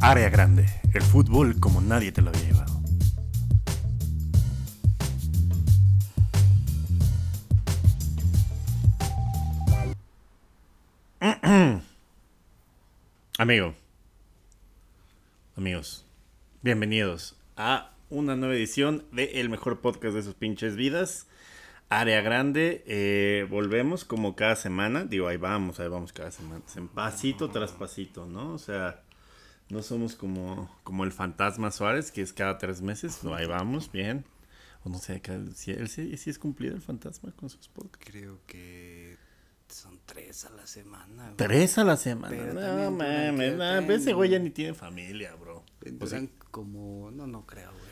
Área grande, el fútbol como nadie te lo había llevado. Amigo, amigos, bienvenidos a una nueva edición de El mejor podcast de sus pinches vidas. Área grande, eh, volvemos como cada semana. Digo, ahí vamos, ahí vamos cada semana. En pasito tras pasito, ¿no? O sea, no somos como, como el fantasma Suárez, que es cada tres meses. No, ahí vamos, bien. O no sé, si él sí, es cumplido el fantasma con sus podcasts. Creo que son tres a la semana. Güey. ¿Tres a la semana? no mames, no, ese güey ya ni tiene familia, bro. Pues como, no, no creo, güey.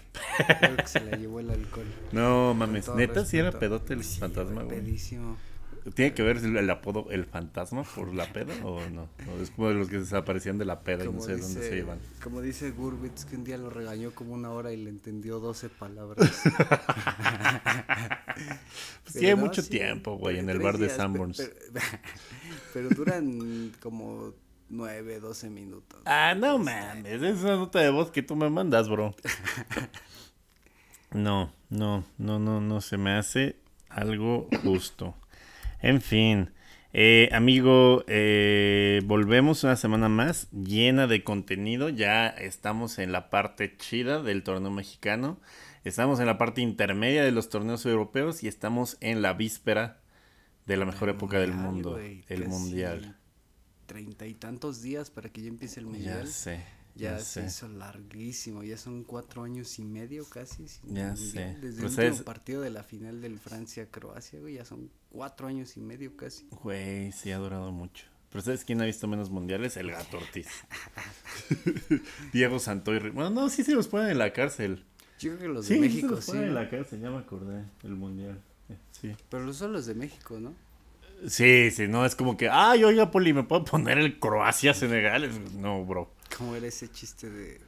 Creo que se la llevó el alcohol. No mames, neta, si era pedote el fantasma, güey. Pedísimo. ¿Tiene que ver el apodo El Fantasma por la peda o no? ¿O es como de los que desaparecían de la peda y no sé dónde se iban? Como dice Gurbitz, que un día lo regañó como una hora y le entendió 12 palabras. pues tiene mucho tiempo, güey, en el bar de Sanborns. Pero, pero, duran como 9, 12 minutos. Ah, no mames, es una nota de voz que tú me mandas, bro. No, no, no, no, no se me hace algo justo. En fin, eh, amigo, eh, volvemos una semana más llena de contenido. Ya estamos en la parte chida del torneo mexicano. Estamos en la parte intermedia de los torneos europeos y estamos en la víspera de la mejor época del mundo, el mundial. Treinta y tantos días para que ya empiece el mundial. Ya sé. Ya, se hizo larguísimo, ya son cuatro años y medio casi. ya sé. Desde el último partido de la final del Francia-Croacia, güey, ya son cuatro años y medio casi. Güey, sí ha durado mucho. Pero ¿sabes quién ha visto menos mundiales? El gato Ortiz. Diego Santoy. Bueno, no, sí se los ponen en la cárcel. Yo creo que los de México sí. los ponen en la cárcel, ya me acordé, el mundial. Eh, sí. Pero son los de México, ¿no? Sí, sí, no es como que, ay, oiga, Poli, ¿me puedo poner el Croacia-Senegal? No, bro. ¿Cómo era ese chiste de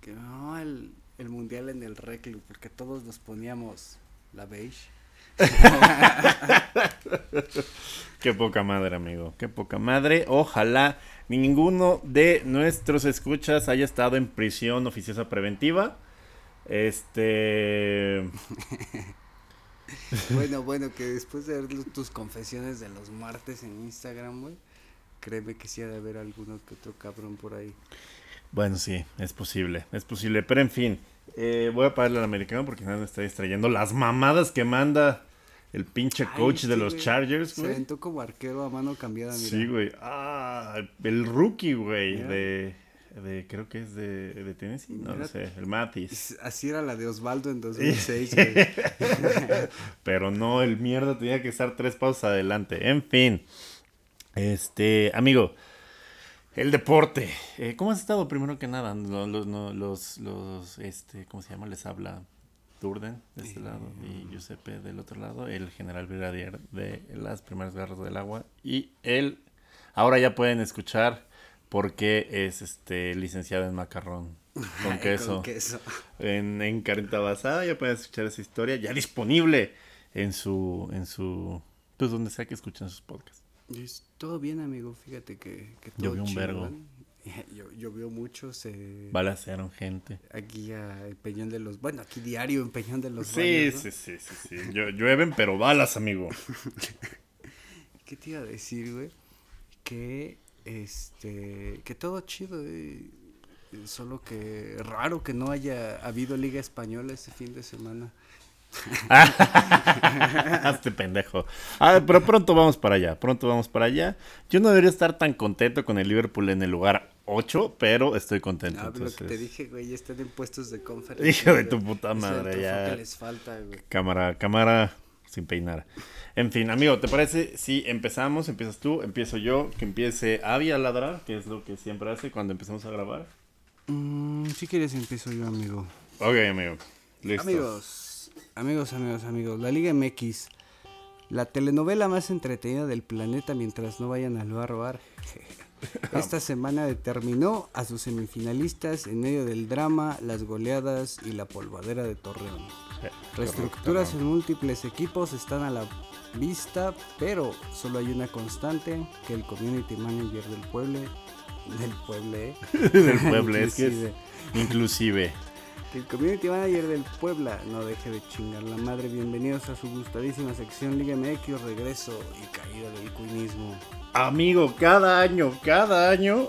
que no, el, el mundial en el reclu, porque todos nos poníamos la beige? Qué poca madre, amigo. Qué poca madre. Ojalá ninguno de nuestros escuchas haya estado en prisión oficiosa preventiva. Este. bueno, bueno, que después de ver tus confesiones de los martes en Instagram, güey, créeme que sí ha de haber alguno que otro cabrón por ahí. Bueno, sí, es posible, es posible. Pero en fin, eh, voy a pagarle al americano porque nada me está distrayendo. Las mamadas que manda el pinche coach de los Chargers, güey. Se aventó como arquero a mano cambiada, mira. Sí, güey. Ah, el rookie, güey, de, de, creo que es de, de Tennessee, no lo sé, el Matis. Así era la de Osvaldo en 2006, güey. Pero no, el mierda tenía que estar tres pasos adelante. En fin, este, amigo, el deporte. Eh, ¿Cómo has estado primero que nada? Los, los, los, este, ¿cómo se llama? Les habla Durden de este lado y Giuseppe del otro lado, el general brigadier de las primeras garras del agua y él, ahora ya pueden escuchar por qué es este licenciado en macarrón con queso, en, en carita basada, ya pueden escuchar esa historia ya disponible en su, en su, pues donde sea que escuchen sus podcasts. Todo bien, amigo. Fíjate que, que todo Llovió un vergo. Llovió mucho, se... Balacearon gente. Aquí a Peñón de los... Bueno, aquí diario en Peñón de los... Sí, sí, sí, sí, sí. llueven, pero balas, amigo. ¿Qué te iba a decir, güey? Que, este... Que todo chido, eh. Solo que raro que no haya habido Liga Española ese fin de semana. Hazte pendejo. Ah, pero pronto vamos para allá, pronto vamos para allá. Yo no debería estar tan contento con el Liverpool en el lugar 8, pero estoy contento. Ah, entonces. Lo que te dije, güey, ya están en puestos de conferencia. Hijo de tu puta madre, ya. Que les falta, güey. Cámara, cámara sin peinar. En fin, amigo, ¿te parece si empezamos? Empiezas tú, empiezo yo, que empiece Avi a ladrar, que es lo que siempre hace cuando empezamos a grabar. Mm, si quieres empiezo yo, amigo. Ok, amigo. Listo. Amigos, Amigos, amigos, amigos, la Liga MX, la telenovela más entretenida del planeta mientras no vayan al bar bar. Esta semana determinó a sus semifinalistas en medio del drama, las goleadas y la polvadera de Torreón. Reestructuras en múltiples equipos están a la vista, pero solo hay una constante, que el community manager del pueblo, del pueblo, ¿eh? del pueblo, es que es inclusive. Que el community manager del Puebla no deje de chingar la madre. Bienvenidos a su gustadísima sección Liga MX, regreso y caída del cuinismo. Amigo, cada año, cada año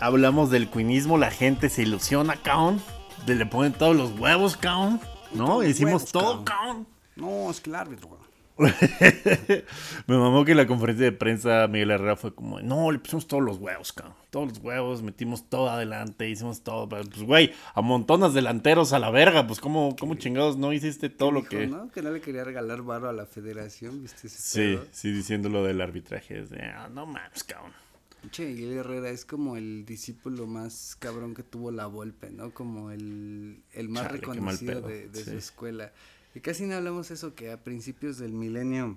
hablamos del cuinismo, la gente se ilusiona, caón. Le ponen todos los huevos, caón. ¿No? Hicimos todo, caón. No, es que el árbitro, me mamó que en la conferencia de prensa Miguel Herrera fue como, no, le pusimos todos los huevos, cabrón. Todos los huevos, metimos todo adelante, hicimos todo. Pues, güey, a montonas delanteros a la verga. Pues, ¿cómo, cómo chingados no hiciste todo lo que. ¿no? Que no le quería regalar barro a la federación, ¿viste? sí, sí, diciendo lo del arbitraje. Ah, no mames, cabrón. Che, Miguel Herrera es como el discípulo más cabrón que tuvo la Volpe, ¿no? Como el, el más reconocido de, de su escuela. Y casi no hablamos eso, que a principios del milenio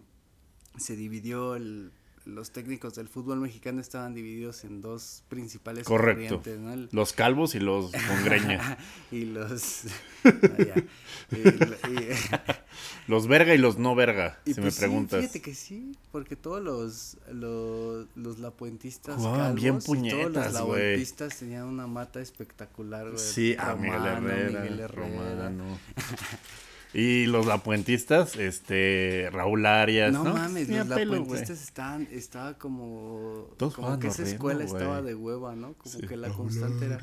se dividió el, los técnicos del fútbol mexicano estaban divididos en dos principales Correcto. ¿no? Los calvos y los con greña. y los los verga y los no verga, si me pues preguntas. fíjate que sí, porque todos los los, los lapuentistas calvos bien puñetas, todos los lapuentistas tenían una mata espectacular, güey. Sí, a Miguel Herrera, Miguel Herrera. Y los lapuentistas, este, Raúl Arias. No, mames, los lapuentistas estaban, estaba como, como que esa escuela estaba de hueva, ¿no? Como que la constante era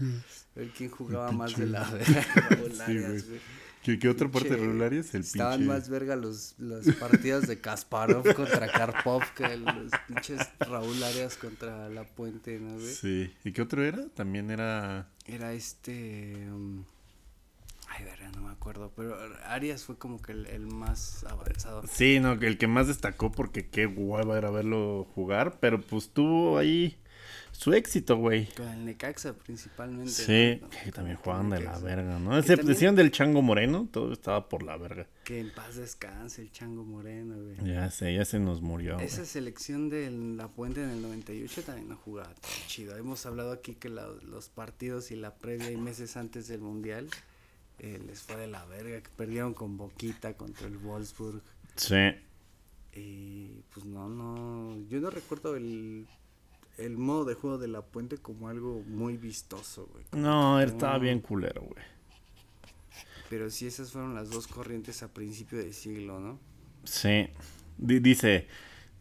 ver quién jugaba más de la. Raúl Arias, güey. ¿Qué, otra parte de Raúl Arias? El Estaban más verga los, las partidas de Kasparov contra Karpov que los pinches Raúl Arias contra La Puente, ¿no, güey? Sí. ¿Y qué otro era? También era... Era este... Um, Ay, verga, no me acuerdo, pero Arias fue como que el, más avanzado. Sí, no, el que más destacó porque qué hueva era verlo jugar, pero pues tuvo ahí su éxito, güey. Con el Necaxa principalmente. Sí, que también jugaban de la verga, ¿no? Excepción del Chango Moreno, todo estaba por la verga. Que en paz descanse el Chango Moreno, güey. Ya sé, ya se nos murió. Esa selección de La Puente en el 98 también no jugaba tan chido. Hemos hablado aquí que los partidos y la previa y meses antes del Mundial eh, les fue de la verga, que perdieron con Boquita contra el Wolfsburg. Sí. Y pues no, no, yo no recuerdo el, el modo de juego de la puente como algo muy vistoso, güey. No, estaba bien culero, güey. Pero sí, esas fueron las dos corrientes a principio de siglo, ¿no? Sí. dice,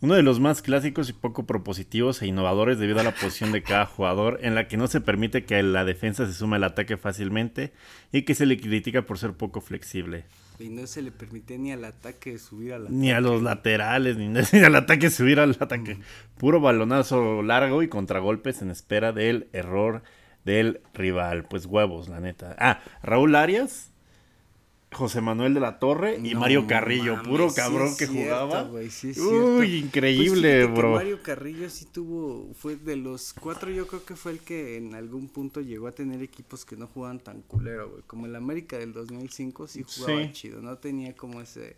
uno de los más clásicos y poco propositivos e innovadores debido a la posición de cada jugador, en la que no se permite que la defensa se sume al ataque fácilmente y que se le critica por ser poco flexible. Y no se le permite ni al ataque subir al ataque. Ni a los laterales, ni, al ataque subir al ataque. Puro balonazo largo y contragolpes en espera del error del rival. Pues huevos, la neta. Ah, Raúl Arias José Manuel de la Torre y Mario Carrillo, puro cabrón que jugaba. Uy, increíble, pues bro. Mario Carrillo sí tuvo, fue de los cuatro, yo creo que fue el que en algún punto llegó a tener equipos que no jugaban tan culero, güey. Como el América del 2005 sí jugaba chido, no tenía como ese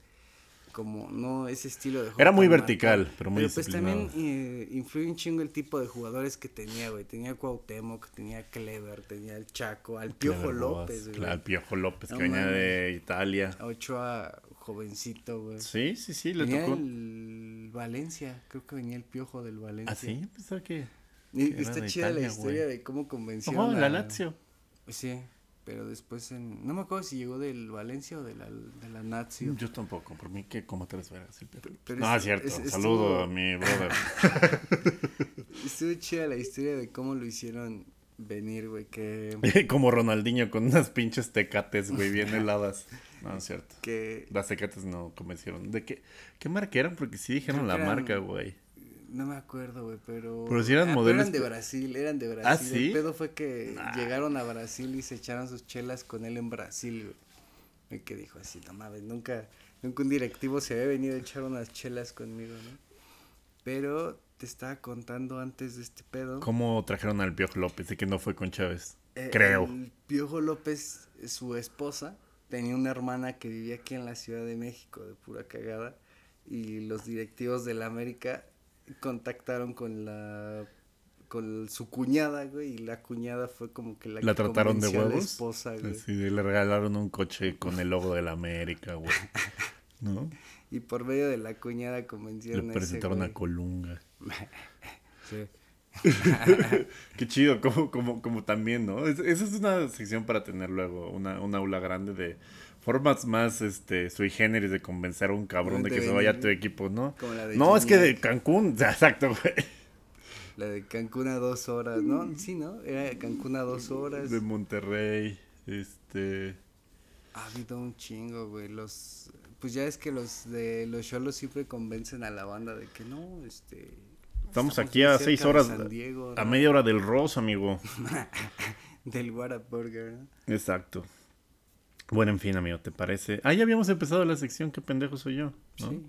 como no ese estilo de juego. Era muy vertical, pero muy Pero pues también eh, influye un chingo el tipo de jugadores que tenía, güey. Tenía Cuauhtémoc, tenía Clever, tenía el Chaco, al Piojo López, güey. Claro, al Piojo López que venía de Italia. Ochoa jovencito, güey. Sí, sí, sí, le venía el Valencia, creo que venía el Piojo del Valencia. ¿Ah, sí? Pensaba que... está chida la historia de cómo convenció oh, la Lazio. Sí pero después en... No me acuerdo si llegó del Valencia o de la, de la Nazio. Yo tampoco, por mí que como tres veras el No, es cierto, saludo a mi brother. estuvo chida la historia de cómo lo hicieron venir, güey, que... como Ronaldinho con unas pinches tecates, güey, bien heladas. No, es cierto. Que... Las tecates no convencieron. ¿De qué, qué marca eran? Porque sí dijeron la marca, güey. No me acuerdo, güey, pero... Pero si eran modelos... eran de Brasil, eran de Brasil. ¿Ah, sí? El pedo fue que llegaron a Brasil y se echaron sus chelas con él en Brasil, güey. Y que dijo así, no mames, nunca, nunca un directivo se había venido a echar unas chelas conmigo, ¿no? Pero te estaba contando antes de este pedo. ¿Cómo trajeron al Piojo López? De que no fue con Chávez. Eh, Creo. El Piojo López, su esposa, tenía una hermana que vivía aquí en la Ciudad de México, de pura cagada. Y los directivos de la América contactaron con la con su cuñada, güey, y la cuñada fue como que la, ¿La trataron de huevos. esposa, güey. Sí, le regalaron un coche con el logo de la América, güey. ¿No? Y por medio de la cuñada convencieron Le a ese presentaron a. Colunga. Sí. Qué chido, como, como, como también, ¿no? Es- esa es una sección para tener luego, una, una aula grande de formas más este sui generis de convencer a un cabrón de De que se vaya a tu equipo, ¿no? Como la de No, es que de. Cancún, exacto, güey. La de Cancún a dos horas, ¿no? Sí, ¿no? Era de Cancún a dos horas. De Monterrey, este... Ha habido un chingo, güey. Los, pues ya es que los de los Cholos siempre convencen a la banda de que no, este. Estamos aquí a seis de horas, San Diego, a media hora del Ross, amigo. Del Whataburger, ¿no? Exacto. Bueno, en fin, amigo, ¿te parece? Ah, ya habíamos empezado la sección, qué pendejo soy yo, ¿no? Sí.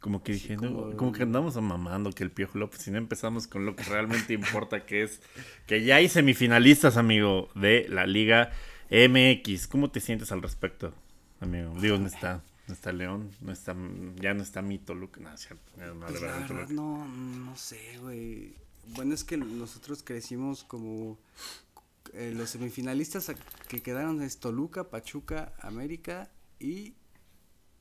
Como que Sí, dije, no, como- como que andamos mamando que el Piojo López, si no empezamos con lo que realmente importa, que es que ya hay semifinalistas, amigo, de la Liga MX. ¿Cómo te sientes al respecto, amigo? Digo, no está, no está León, no está, ya no está mi Toluca, no, cierto, no, Pues la verdad, no, no sé, güey. Bueno, es que nosotros crecimos como. Eh, los semifinalistas que quedaron es Toluca, Pachuca, América y.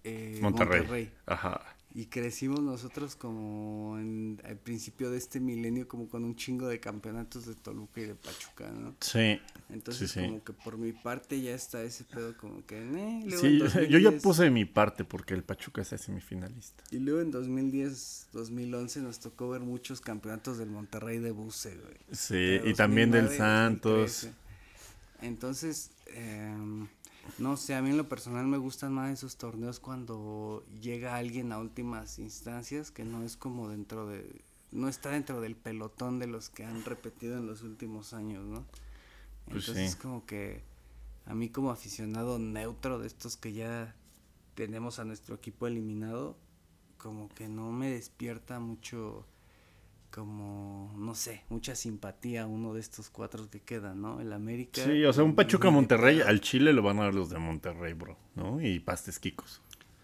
eh, Monterrey. Monterrey. Ajá. Y crecimos nosotros como en, al principio de este milenio, como con un chingo de campeonatos de Toluca y de Pachuca, ¿no? Sí. Entonces, Sí, sí. como que por mi parte ya está ese pedo, como que. eh, luego Sí, en yo, ya 2010 puse mi parte porque el Pachuca es semifinalista. Y luego en 2010, 2011 nos tocó ver muchos campeonatos del Monterrey de buce, güey. Sí, y también del 2009 y Santos. 2013. Entonces, em, no sé, a mí en lo personal me gustan más esos torneos cuando llega alguien a últimas instancias que no es como dentro de, no está dentro del pelotón de los que han repetido en los últimos años, ¿no? Pues Entonces sí. como que a mí como aficionado neutro de estos que ya tenemos a nuestro equipo eliminado, como que no me despierta mucho como, no sé, mucha simpatía uno de estos cuatro que quedan, ¿no? El América. Sí, o sea, un Pachuca Monterrey, al Chile lo van a dar los de Monterrey, bro, ¿no? Y pastes Kikos.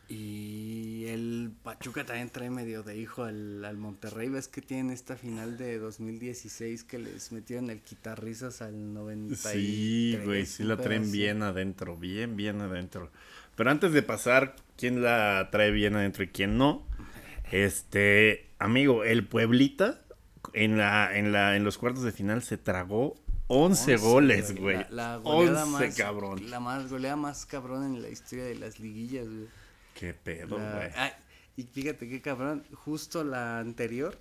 Y el Pachuca también trae medio de hijo al, al Monterrey. ¿Ves que tienen esta final de 2016 que les metieron el quitarrisas al 93? Sí, güey, sí la traen así? bien adentro, bien, bien adentro. Pero antes de pasar, ¿quién la trae bien adentro y quién no? Este, amigo, el Pueblita en la, en la, en los cuartos de final se tragó 11, 11, goles, güey. La, la goleada 11, más, cabrón. La más goleada más cabrón en la historia de las liguillas, güey. Qué pedo, güey. y fíjate qué cabrón, justo la anterior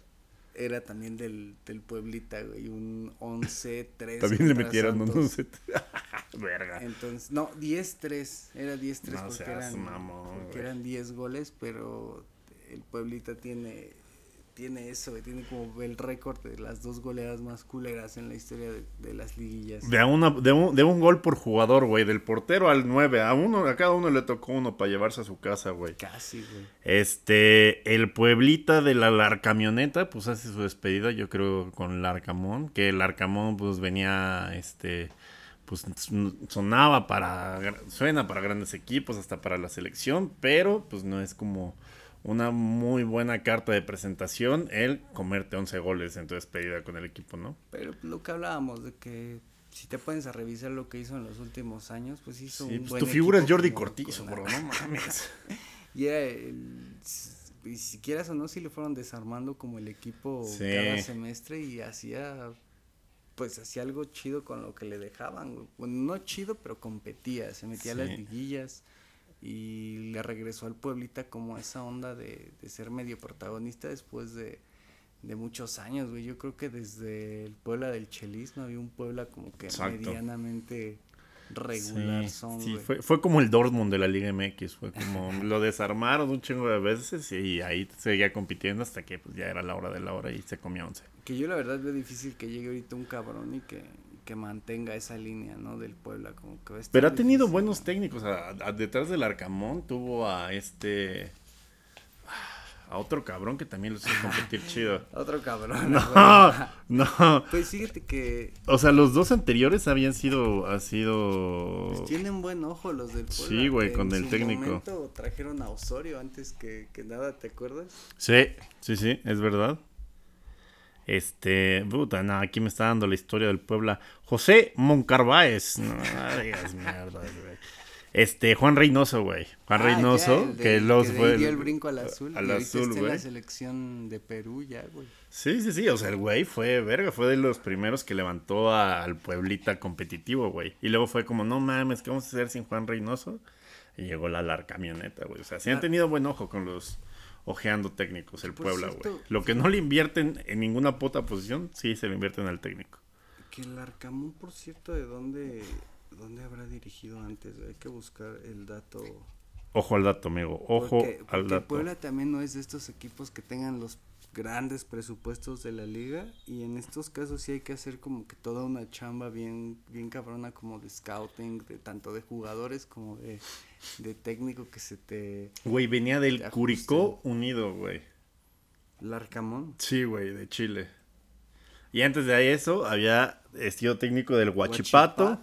era también del, del Pueblita, güey, un 11-3. También le metieron Santos. unos... Verga. Entonces, no, 10-3, era 10-3 No porque, seas eran, mamón, porque eran 10 goles, pero el Pueblita tiene, tiene eso, güey, tiene como el récord de las dos goleadas más culeras en la historia de, de las liguillas. De, a una, de, un, de un gol por jugador, güey. Del portero al 9. A uno, a cada uno le tocó uno para llevarse a su casa, güey. Casi, güey. Este, el Pueblita de la Larcamioneta, pues hace su despedida, yo creo, con Larcamón. Que el Larcamón, pues venía, este, pues son- sonaba para, suena para grandes equipos, hasta para la selección, pero pues no es como una muy buena carta de presentación el comerte 11 goles en tu despedida con el equipo, ¿no? Pero lo que hablábamos de que si te pones a revisar lo que hizo en los últimos años, pues hizo Sí, un pues buen tu figura es Jordi Cortizo, bro, no mames. Y era el, y si quieras o no, si le fueron desarmando como el equipo Sí. cada semestre y hacía, pues hacía algo chido con lo que le dejaban, güey. Bueno, no chido, pero competía, se metía a las liguillas y le regresó al Pueblita como esa onda de, de ser medio protagonista después de, de muchos años, güey. Yo creo que desde el Puebla del Chelis no había un Puebla como que Exacto. medianamente regular Sí, son, sí, fue, fue como el Dortmund de la Liga MX, fue como lo desarmaron un chingo de veces y ahí seguía compitiendo hasta que pues, ya era la hora de la hora y se comía 11. Que yo la verdad veo difícil que llegue ahorita un cabrón y que, que mantenga esa línea, ¿no? Del Puebla, como que Pero ha tenido difícil, buenos ¿no? técnicos, a- a- detrás del Arcamón tuvo a este... A otro cabrón que también lo hizo competir chido. Otro cabrón. No, no. Pues fíjate que O sea, los dos anteriores habían sido, ha sido... pues, tienen buen ojo los del Puebla. Sí, güey, con en el su técnico. momento trajeron a Osorio antes que, que nada, ¿te acuerdas? Sí, sí, sí, es verdad. Este, puta, no, aquí me está dando la historia del Puebla. José Moncarváez. No, digas mierda, güey. Este, Juan Reynoso, güey. Juan Ah, Reynoso, ya, el de- que los fue. dio el brinco al azul. Al y azul, güey. la selección de Perú ya, güey. Sí, sí, sí. O sea, el güey fue verga. Fue de los primeros que levantó a- al Pueblita competitivo, güey. Y luego fue como, no mames, ¿qué vamos a hacer sin Juan Reynoso? Y llegó la larga camioneta, güey. O sea, sí han Ah. tenido buen ojo con los ojeando técnicos, el Por Puebla, güey. Lo que no le invierten en ninguna puta posición, sí se le invierten al técnico. Que el Arcamón, por cierto, ¿de dónde, dónde habrá dirigido antes? Hay que buscar el dato. Ojo al dato, amigo. Ojo Porque- al dato. Puebla también no es de estos equipos que tengan los grandes presupuestos de la liga y en estos casos sí hay que hacer como que toda una chamba bien bien cabrona como de scouting de tanto de jugadores como de, de técnico que se te Güey, venía del. Curicó Unido, güey. Larcamón Sí, güey, de Chile. Y antes de eso había sido técnico del Huachipato.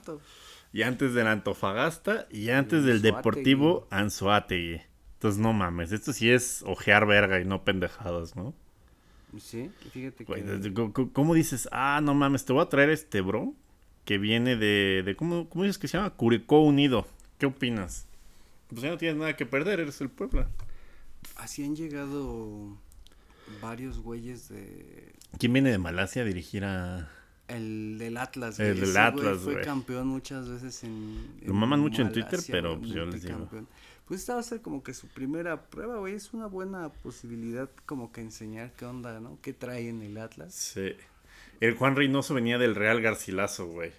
Y antes del Antofagasta y antes del. Deportivo Anzoátegui. Entonces, no mames, esto sí es ojear verga y no pendejadas, ¿no? Sí, fíjate que ¿Cómo dices? Ah, no mames, te voy a traer este bro que viene de... de ¿cómo, ¿Cómo dices que se llama? Curicó Unido. ¿Qué opinas? Pues ya no tienes nada que perder, eres el Puebla. así han llegado varios güeyes de ¿Quién viene de Malasia a dirigir a...? el del Atlas, El güey. del Ese Atlas, fue güey. campeón muchas veces en, Lo maman mucho en Twitter, pero, pues, yo les digo. multicampeón. Pues esta va a ser como que su primera prueba, güey. Es una buena posibilidad como que enseñar qué onda, ¿no? ¿Qué trae en el Atlas? Sí. El Juan Reynoso venía del Real Garcilaso, güey.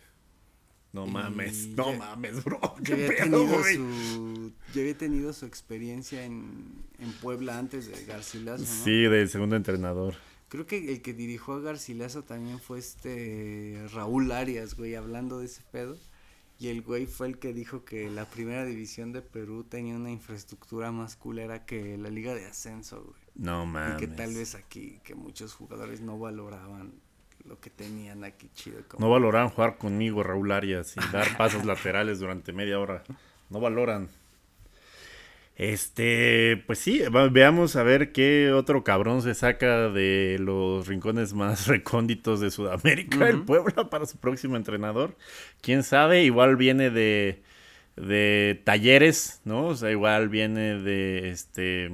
No Y mames, no ya- mames, bro. Ya ¿Qué había, pedo, güey? su, ya había tenido su experiencia en, en Puebla antes de Garcilaso, ¿no? Sí, de segundo entrenador. Creo que el que dirigió a Garcilaso también fue este Raúl Arias, güey, hablando de ese pedo. Y el güey fue el que dijo que la primera división de Perú tenía una infraestructura más culera que la liga de ascenso, güey. No Y mames. que tal vez aquí, que muchos jugadores no valoraban lo que tenían aquí chido. Como... No valoran jugar conmigo, Raúl Arias, y dar pasos laterales durante media hora. No valoran. Este, pues sí, veamos a ver qué otro cabrón se saca de los rincones más recónditos de Sudamérica, el Ujú. Puebla, para su próximo entrenador. Quién sabe, igual viene de, de talleres, ¿no? O sea, igual viene de este,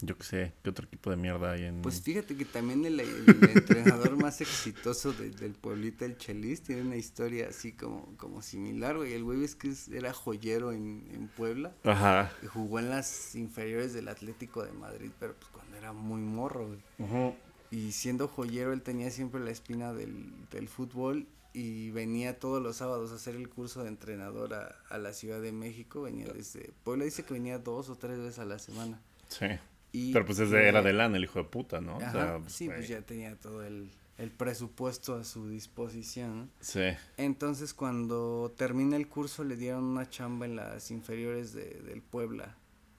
yo qué sé, qué otro equipo de mierda hay en. Pues fíjate que también el, el entrenador más exitoso de- del pueblito, el Chelis, tiene una historia así como, como similar, güey. El güey es que es- era joyero en, en Puebla. Ajá. y Jugó en las inferiores del Atlético de Madrid, pero pues cuando era muy morro, güey. Ujú. Y siendo joyero, él tenía siempre la espina del, del fútbol y venía todos los sábados a hacer el curso de entrenador a, a la Ciudad de México. Venía desde. Puebla dice que venía dos o tres veces a la semana. Sí. Y Pero pues ese era de lana, el hijo de puta, ¿no? O sí, pues ya tenía todo el, el presupuesto a su disposición. Sí. Entonces, cuando termina el curso, le dieron una chamba en las inferiores de, del Puebla.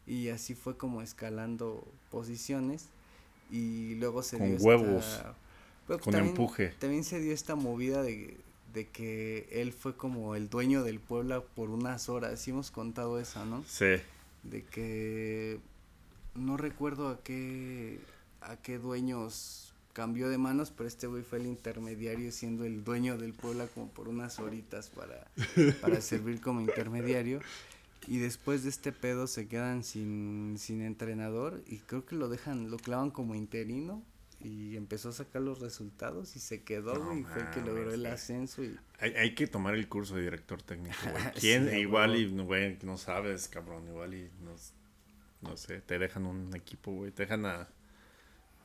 Y así fue como escalando posiciones. Y luego se Con dio huevos, esta- pero con también- empuje. También se dio esta movida de, de que él fue como el dueño del Puebla por unas horas. Sí hemos contado esa, ¿no? Sí. de que no recuerdo a qué a qué dueños cambió de manos, pero este güey fue el intermediario siendo el dueño del Puebla como por unas horitas para, para servir como intermediario. Y después de este pedo se quedan sin, sin entrenador y creo que lo dejan, lo clavan como interino y empezó a sacar los resultados y se quedó, No y fue el que logró el ascenso y Hay, hay que tomar el curso de director técnico, güey. ¿Quién? igual y, güey, no sabes, cabrón. Igual y, no, no sé, te dejan un equipo, güey. Te dejan a...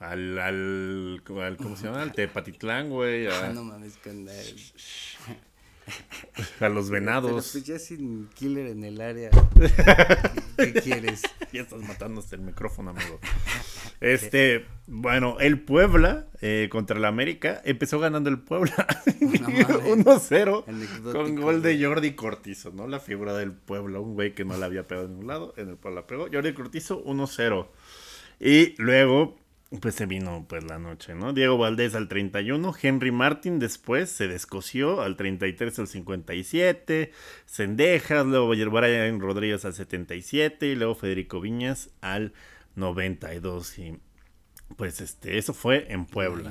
Al, al, al- ¿cómo se llama? Al Tepatitlán, güey. Ah, A, no mames, el- a los Pero venados. pues ya sin killer en el área. ¿Qué, qué quieres? Ya estás matando hasta el micrófono, amigo. Este, bueno, el Puebla eh, contra el América empezó ganando el Puebla mames. 1-0 Anecdótico, con gol de. Jordi Cortizo, ¿no? La figura del Puebla, un güey que no la había pegado en ningún lado, en el Puebla pegó. Jordi Cortizo 1-0. Y luego, pues se vino pues la noche, ¿no? Diego Valdés al 31, Henry Martin después se descoció al 33 al 57, Sendejas, luego Brian Rodríguez al 77 y luego Federico Viñas al 92 y Pues este, eso fue en Puebla.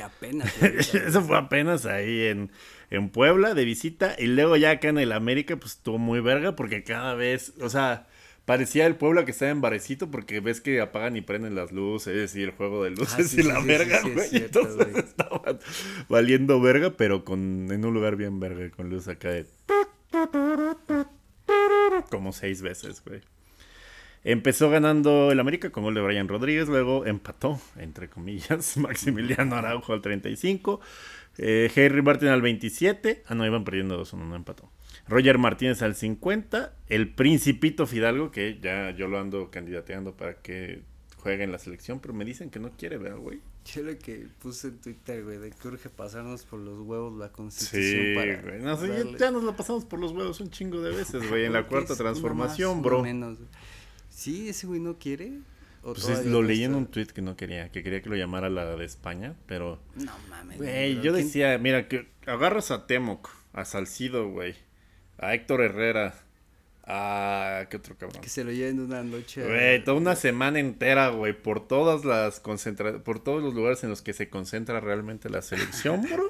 apenas. eso fue apenas ahí en, en Puebla de visita. Y luego ya acá en el América, pues estuvo muy verga porque cada vez, o sea, parecía el Puebla que estaba en barecito porque ves que apagan y prenden las luces y el juego de luces y la verga, güey. entonces estaban valiendo verga, pero con en un lugar bien verga, con luz acá de... Como seis veces, güey. Empezó ganando el América con gol de Brian Rodríguez, luego empató, entre comillas, Maximiliano Araujo al 35, eh, Henry Martin al 27, ah no, iban perdiendo 2-1, no empató. Roger Martínez al 50, el Principito Fidalgo, que ya yo lo ando candidateando para que juegue en la selección, pero me dicen que no quiere, ver, güey? Yo lo que puse en Twitter, güey, de que urge pasarnos por los huevos la constitución sí, para güey. No, ya, nos la pasamos por los huevos un chingo de veces, güey, en la cuarta transformación, bro. Menos, Sí, ese güey no quiere. pues lo leí en un tweet que no quería, que quería que lo llamara la de España, pero. No mames. Güey, yo decía, mira, que agarras a Temoc, a Salcido, güey, a Héctor Herrera, a. ¿Qué otro cabrón? Que se lo lleven una noche. Güey, toda una semana entera, güey, por todas las concentra por todos los lugares en los que se concentra realmente la selección, bro.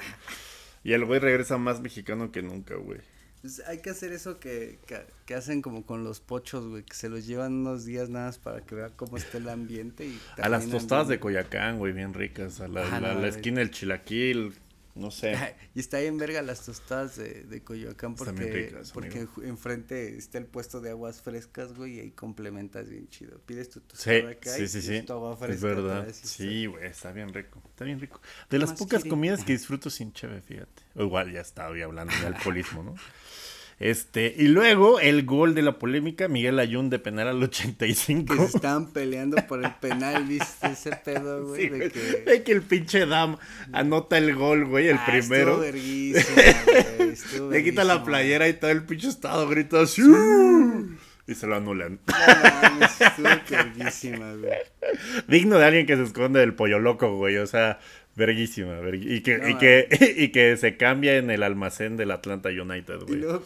y el güey regresa más mexicano que nunca, güey. Pues hay que hacer eso que, que, hacen como con los pochos, güey, que se los llevan unos días nada más para que vea cómo está el ambiente. Y a las tostadas de Coyacán, güey, bien ricas. A la, la, esquina del chilaquil, no sé. y está ahí en verga las tostadas de, de Coyoacán porque, porque enfrente está el puesto de aguas frescas, güey, y ahí complementas bien chido. Pides tu tostada acá sí, sí, sí. agua fresca. Es verdad. Sí, güey, está bien rico. Está bien rico. De las pocas comidas que disfruto sin cheve, fíjate. O igual ya estaba hablando de alcoholismo, ¿no? Este, y luego el gol de la polémica, Miguel Ayun de penal al 85. Que se estaban peleando por el penal, ¿viste ese pedo, güey? de, que... que... el pinche Dam anota el gol, güey, el ah, primero. Le quita la playera y todo el pinche estado grita así. Y se lo anulan. güey. Digno de alguien que se esconde del pollo loco, güey. O sea, Verguísima, y, que, y, que, y que se cambia en el almacén del Atlanta United, güey. Y luego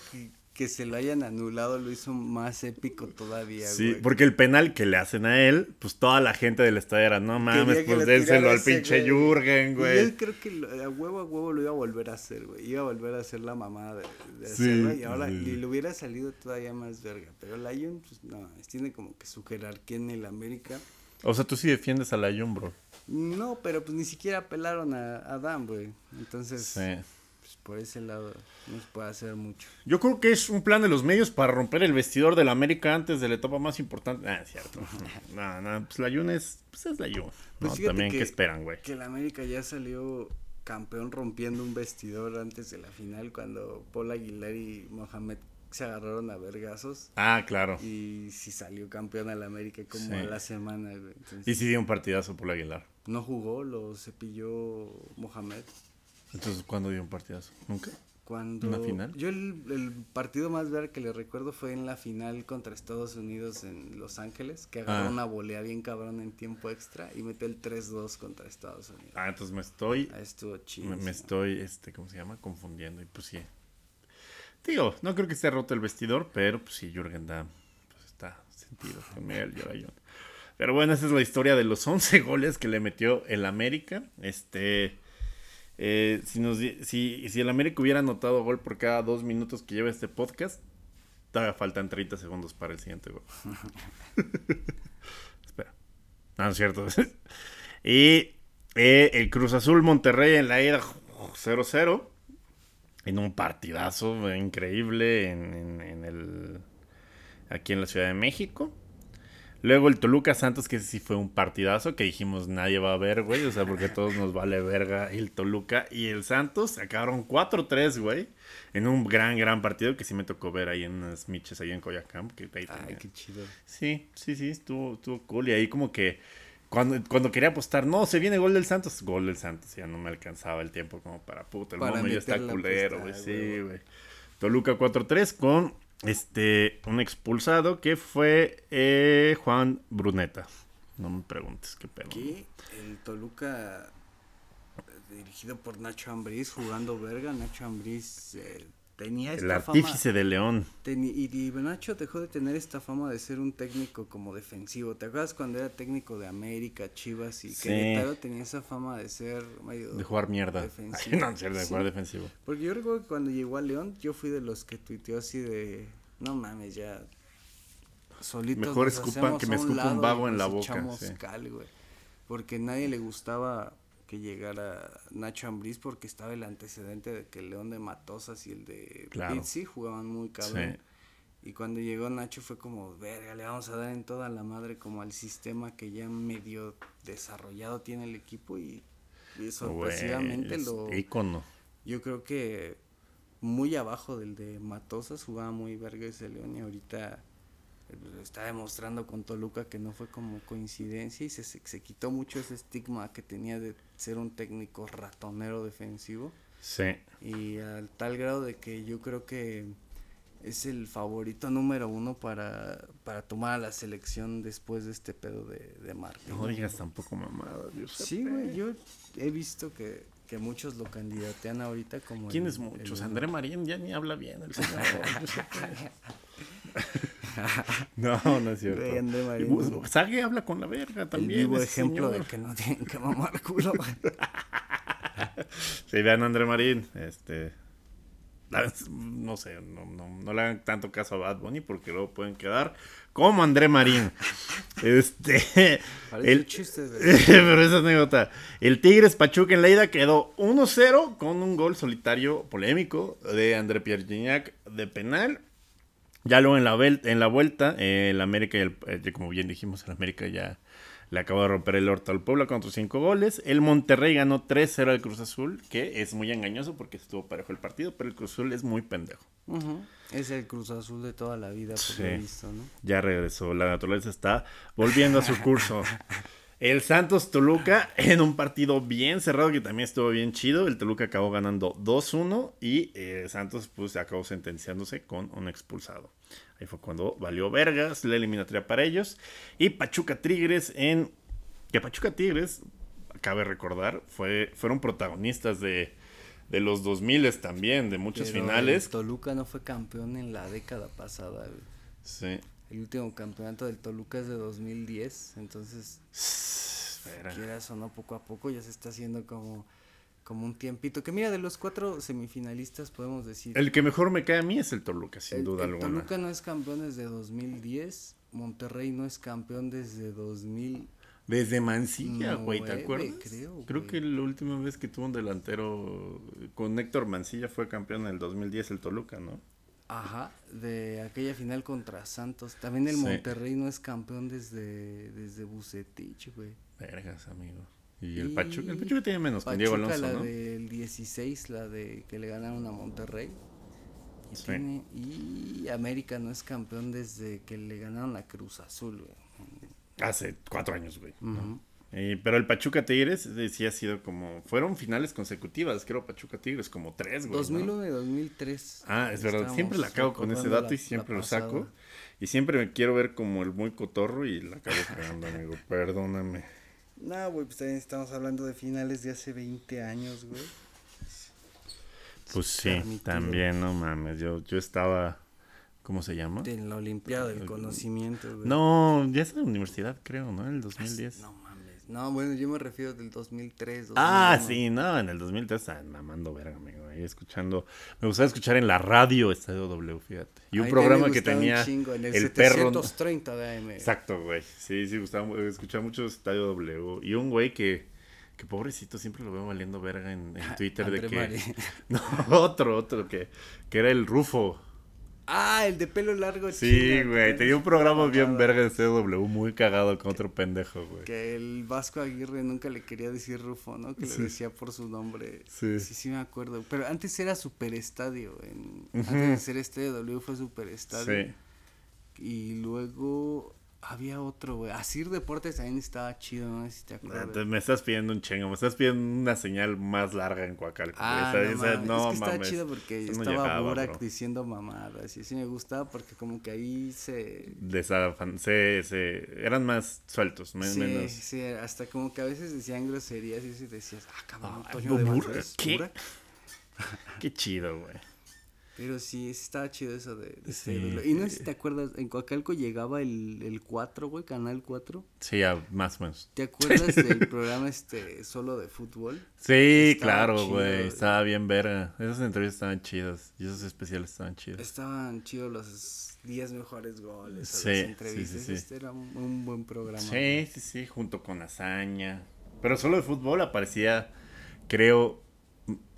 que, se lo hayan anulado lo hizo más épico todavía, Sí, porque el penal que le hacen a él, pues toda la gente del estadio era, no mames, pues dénselo al pinche Jürgen, güey. Y él creo que a huevo a huevo lo iba a volver a hacer, güey. Iba a volver a hacer la mamada de, hacerlo y ahora y le hubiera salido todavía más verga. Pero Jun, pues no, tiene como que su jerarquía en el América. O sea, tú sí defiendes a Jun, bro. No, pero pues ni siquiera apelaron a Adam, güey. Entonces, pues, por ese lado no se puede hacer mucho. Yo creo que es un plan de los medios para romper el vestidor del América antes de la etapa más importante. Ah, cierto. no, no, pues la Jun es, pues es la Jun. Pues También, que, ¿qué esperan, güey? Que el América ya salió campeón rompiendo un vestidor antes de la final cuando Paul Aguilar y Mohamed se agarraron a vergazos. Ah, claro. Y si salió campeón al América como a la semana, güey. y si dio un partidazo por Aguilar. No jugó, lo cepilló Mohamed. Entonces, ¿cuándo dio un partidazo? ¿Nunca? Cuando... ¿Una final? Yo el, partido más ver que le recuerdo fue en la final contra Estados Unidos en Los Ángeles, que agarró ah. una volea bien cabrón en tiempo extra y metió el 3-2 contra Estados Unidos. Ah, entonces me estoy... Ah, estuvo chido. Me, me, estoy, este, ¿cómo se llama? Confundiendo. Y pues sí, Digo, no creo que esté roto el vestidor, pero pues sí, Jürgen da, pues está sentido con Miguel Llorayón. Pero bueno, esa es la historia de los 11 goles que le metió el América. Este, eh, si, nos, si, si el América hubiera anotado gol por cada dos minutos que lleva este podcast, todavía faltan 30 segundos para el siguiente gol. Espera. No, es cierto. y eh, el Cruz Azul Monterrey en la ida 0-0 en un partidazo increíble en, el aquí en la Ciudad de México. Luego el Toluca Santos, que sí fue un partidazo que dijimos nadie va a ver, güey. O sea, porque todos nos vale verga el Toluca. Y el Santos acabaron 4-3, güey. En un gran, gran partido que sí me tocó ver ahí en unas miches ahí en Coyacán. Que Ay, qué chido. Sí, sí, sí, estuvo, estuvo cool. Y ahí como que cuando, cuando quería apostar, no, se viene gol del Santos, gol del Santos, ya no me alcanzaba el tiempo como para puta, el para ya está culero, güey, sí, güey. Toluca 4-3 con este un expulsado que fue eh, Juan Bruneta. No me preguntes qué pedo. Aquí el Toluca dirigido por Nacho Ambriz jugando verga, Nacho Ambriz eh, tenía esta El artífice de León. Y, y Nacho dejó de tener esta fama de ser un técnico como defensivo. ¿Te acuerdas cuando era técnico de América, Chivas y Sí. Querétaro? Tenía esa fama de ser medio... De jugar mierda. Defensivo. Ay, no, de Sí. jugar defensivo. Porque yo recuerdo que cuando llegó a León, yo fui de los que tuiteó así de... No mames, ya... Solitos Mejor escupan- que me un escupa un vago y en la boca, sí. cal, güey. Porque nadie le gustaba que llegara Nacho Ambriz porque estaba el antecedente de que el León de Matosas y el de Claro. Pizzi jugaban muy cabrón. Sí. Y cuando llegó Nacho fue como, verga, le vamos a dar en toda la madre como al sistema que ya medio desarrollado tiene el equipo y, y sorpresivamente Güey, es lo... ícono. Yo creo que muy abajo del de Matosas jugaba muy verga ese León y ahorita eh, pues, está demostrando con Toluca que no fue como coincidencia y se, se quitó mucho ese estigma que tenía de ser un técnico ratonero defensivo Sí. y al tal grado de que yo creo que es el favorito número uno para, para tomar a la selección después de este pedo de, de Martín. No digas tampoco mamada, Dios. Sí, güey, yo he visto que, que muchos lo candidatean ahorita como... ¿Quién el- es muchos? el- André Marín ya ni habla bien el señor. No, no es cierto. Pues, Sague habla con la verga El también. vivo ese ejemplo de que no tienen que mamar culo. Sí, vean a André Marín, este... No sé, no, no, no le hagan tanto caso a Bad Bunny porque luego pueden quedar como André Marín. este... Parece el- chiste. Pero esa anécdota. El Tigres Pachuca en la ida quedó 1-0 con un gol solitario polémico de André Pierre Gignac de penal. Ya luego en la, en la vuelta, eh, el América, y el, eh, como bien dijimos, el América ya le acabó de romper el orto al Puebla con otros 5 goles. El Monterrey ganó 3-0 al Cruz Azul, que es muy engañoso porque estuvo parejo el partido, pero el Cruz Azul es muy pendejo. Es el Cruz Azul de toda la vida, por Sí. lo visto, ¿no? Ya regresó, la naturaleza está volviendo a su curso. El Santos Toluca en un partido bien cerrado que también estuvo bien chido. El Toluca acabó ganando 2-1 y eh, Santos pues acabó sentenciándose con un expulsado. Ahí fue cuando valió vergas la eliminatoria para ellos. Y Pachuca Tigres en... Que Pachuca Tigres, cabe recordar, fue, fueron protagonistas de, de los 2000 también, de muchos Pero finales. el Toluca no fue campeón en la década pasada, güey. Sí. El último campeonato del Toluca es de 2010, entonces, Espera. quieras o no, poco a poco ya se está haciendo como, como un tiempito. Que mira, de los cuatro semifinalistas podemos decir... El que mejor me cae a mí es el Toluca, sin el- duda el alguna. Toluca no es campeón desde 2010, Monterrey no es campeón desde 2000... Desde Mancilla, güey, ¿te acuerdas? creo, Creo que la última vez que tuvo un delantero con Héctor Mancilla fue campeón en el 2010 el Toluca, ¿no? Ajá, de aquella final contra Santos. También el Sí. Monterrey no es campeón desde, desde Bucetich, güey. Vergas, amigo. Y el Y Pachuca, el Pachuca tiene menos con Diego Alonso, la ¿no? del 16, la de que le ganaron a Monterrey. Y, Sí. tiene- y América no es campeón desde que le ganaron a Cruz Azul, güey. Hace cuatro años, güey. ¿no? Ujú. Eh, pero el Pachuca Tigres eh, sí ha sido como... Fueron finales consecutivas, creo, Pachuca Tigres, como tres, güey. ¿no? 2001 y 2003. Ah, es verdad. Siempre la cago con ese dato y la- siempre la lo saco. Y siempre me quiero ver como el muy cotorro y la acabo cagando, amigo. Perdóname. No, güey, pues también estamos hablando de finales de hace 20 años, güey. Pues sí, Permitido. también, no mames. Yo, yo estaba. ¿Cómo se llama? En la Olimpiada del Conocimiento, güey. No, ya es en la universidad, creo, ¿no? El 2010. No mames. No, bueno, yo me refiero del 2003. ah, 2001. sí, no, en el 2003 estaba mamando verga, amigo. Ahí escuchando. Me gustaba escuchar en la radio Estadio W, fíjate. Y un Ahí programa que un tenía. chingo, en el, el perro. 730 de AM. Exacto, güey. Sí, sí, gustaba, escuchaba mucho Estadio W. Y un güey que. Que pobrecito, siempre lo veo valiendo verga en, en Twitter de que. No, otro, otro, que, que era el Rufo. Ah, el de pelo largo. Sí, güey. Tenía un programa bien verga de CW, muy cagado con otro pendejo, güey. Que el Vasco Aguirre nunca le quería decir Rufo, ¿no? Que Sí. le decía por su nombre. Sí. sí, sí me acuerdo. Pero antes era Super Estadio. En... Antes de ser Estadio W fue Super Estadio. Sí. Y luego había otro, güey. Asir Deportes también estaba chido, no sé si te Ah, acuerdas. Me estás pidiendo un chingo, me estás pidiendo una señal más larga en Coacalco. Ah, Esa- no, esa- mames. no es que estaba mames. chido porque no estaba llegaba, Burak bro. diciendo mamadas y así me gustaba porque como que ahí se... Desafan- se, se- eran más sueltos, me- sí, menos. sí, hasta como que a veces decían groserías y decías, ah, cabrón, Ah, Toño de Burak, ¿qué? Qué chido, güey. Pero sí, estaba chido eso de, de Sí. este. Y no sé si te acuerdas, en Coacalco llegaba el, el 4, güey, Canal 4. Sí, ya, más o menos. ¿Te acuerdas del programa este solo de fútbol? Sí, Estaba claro, güey. güey. Estaba bien verga. Esas entrevistas estaban chidas. Y esos especiales estaban chidos. Estaban chidos los 10 mejores goles, Sí, las sí, sí, entrevistas. sí. Este era un, un buen programa. Sí, sí, sí, junto con Hazaña. Pero solo de fútbol aparecía, creo,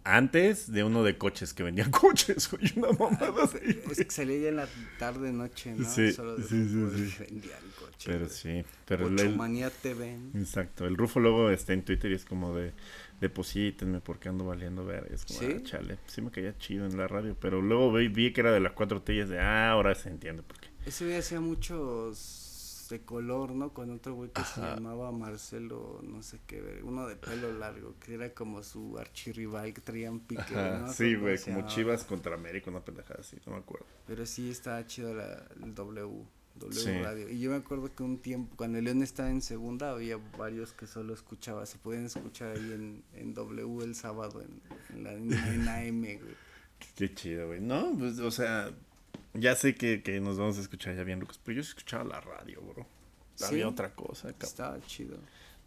antes de uno de coches, que vendían coches, güey, una mamada así, Es güey. que salía ya en la tarde, noche, ¿no? Sí, Solo de sí, sí, sí. vendían coches. Pero güey. sí, pero el- TV, ¿no? Exacto, el Rufo luego está en Twitter y es como de, deposítenme porque ando valiendo ver. Es como, ¿Sí? ah, chale, sí me caía chido en la radio, pero luego vi, vi que era de las cuatro tellas de, ah, ahora se entiende por qué. Ese güey hacía muchos de color, ¿no? Con otro güey que se llamaba Marcelo, no sé qué, uno de pelo largo, que era como su archirrival, que traían pique, Ajá, ¿no? sí, ¿Cómo güey, como llamaba? Chivas contra América, una pendejada así, no me acuerdo. Pero sí estaba chido la, el W, W Sí. Radio. Y yo me acuerdo que un tiempo, cuando el León estaba en segunda, había varios que solo escuchaba, se podían escuchar ahí en, en W el sábado, en, en la en AM, güey. Qué chido, güey. No, pues, o sea, ya sé que, que nos vamos a escuchar ya bien, Lucas, pero yo sí escuchaba la radio, bro. ¿Sí? Había otra cosa, cabrón. Estaba chido.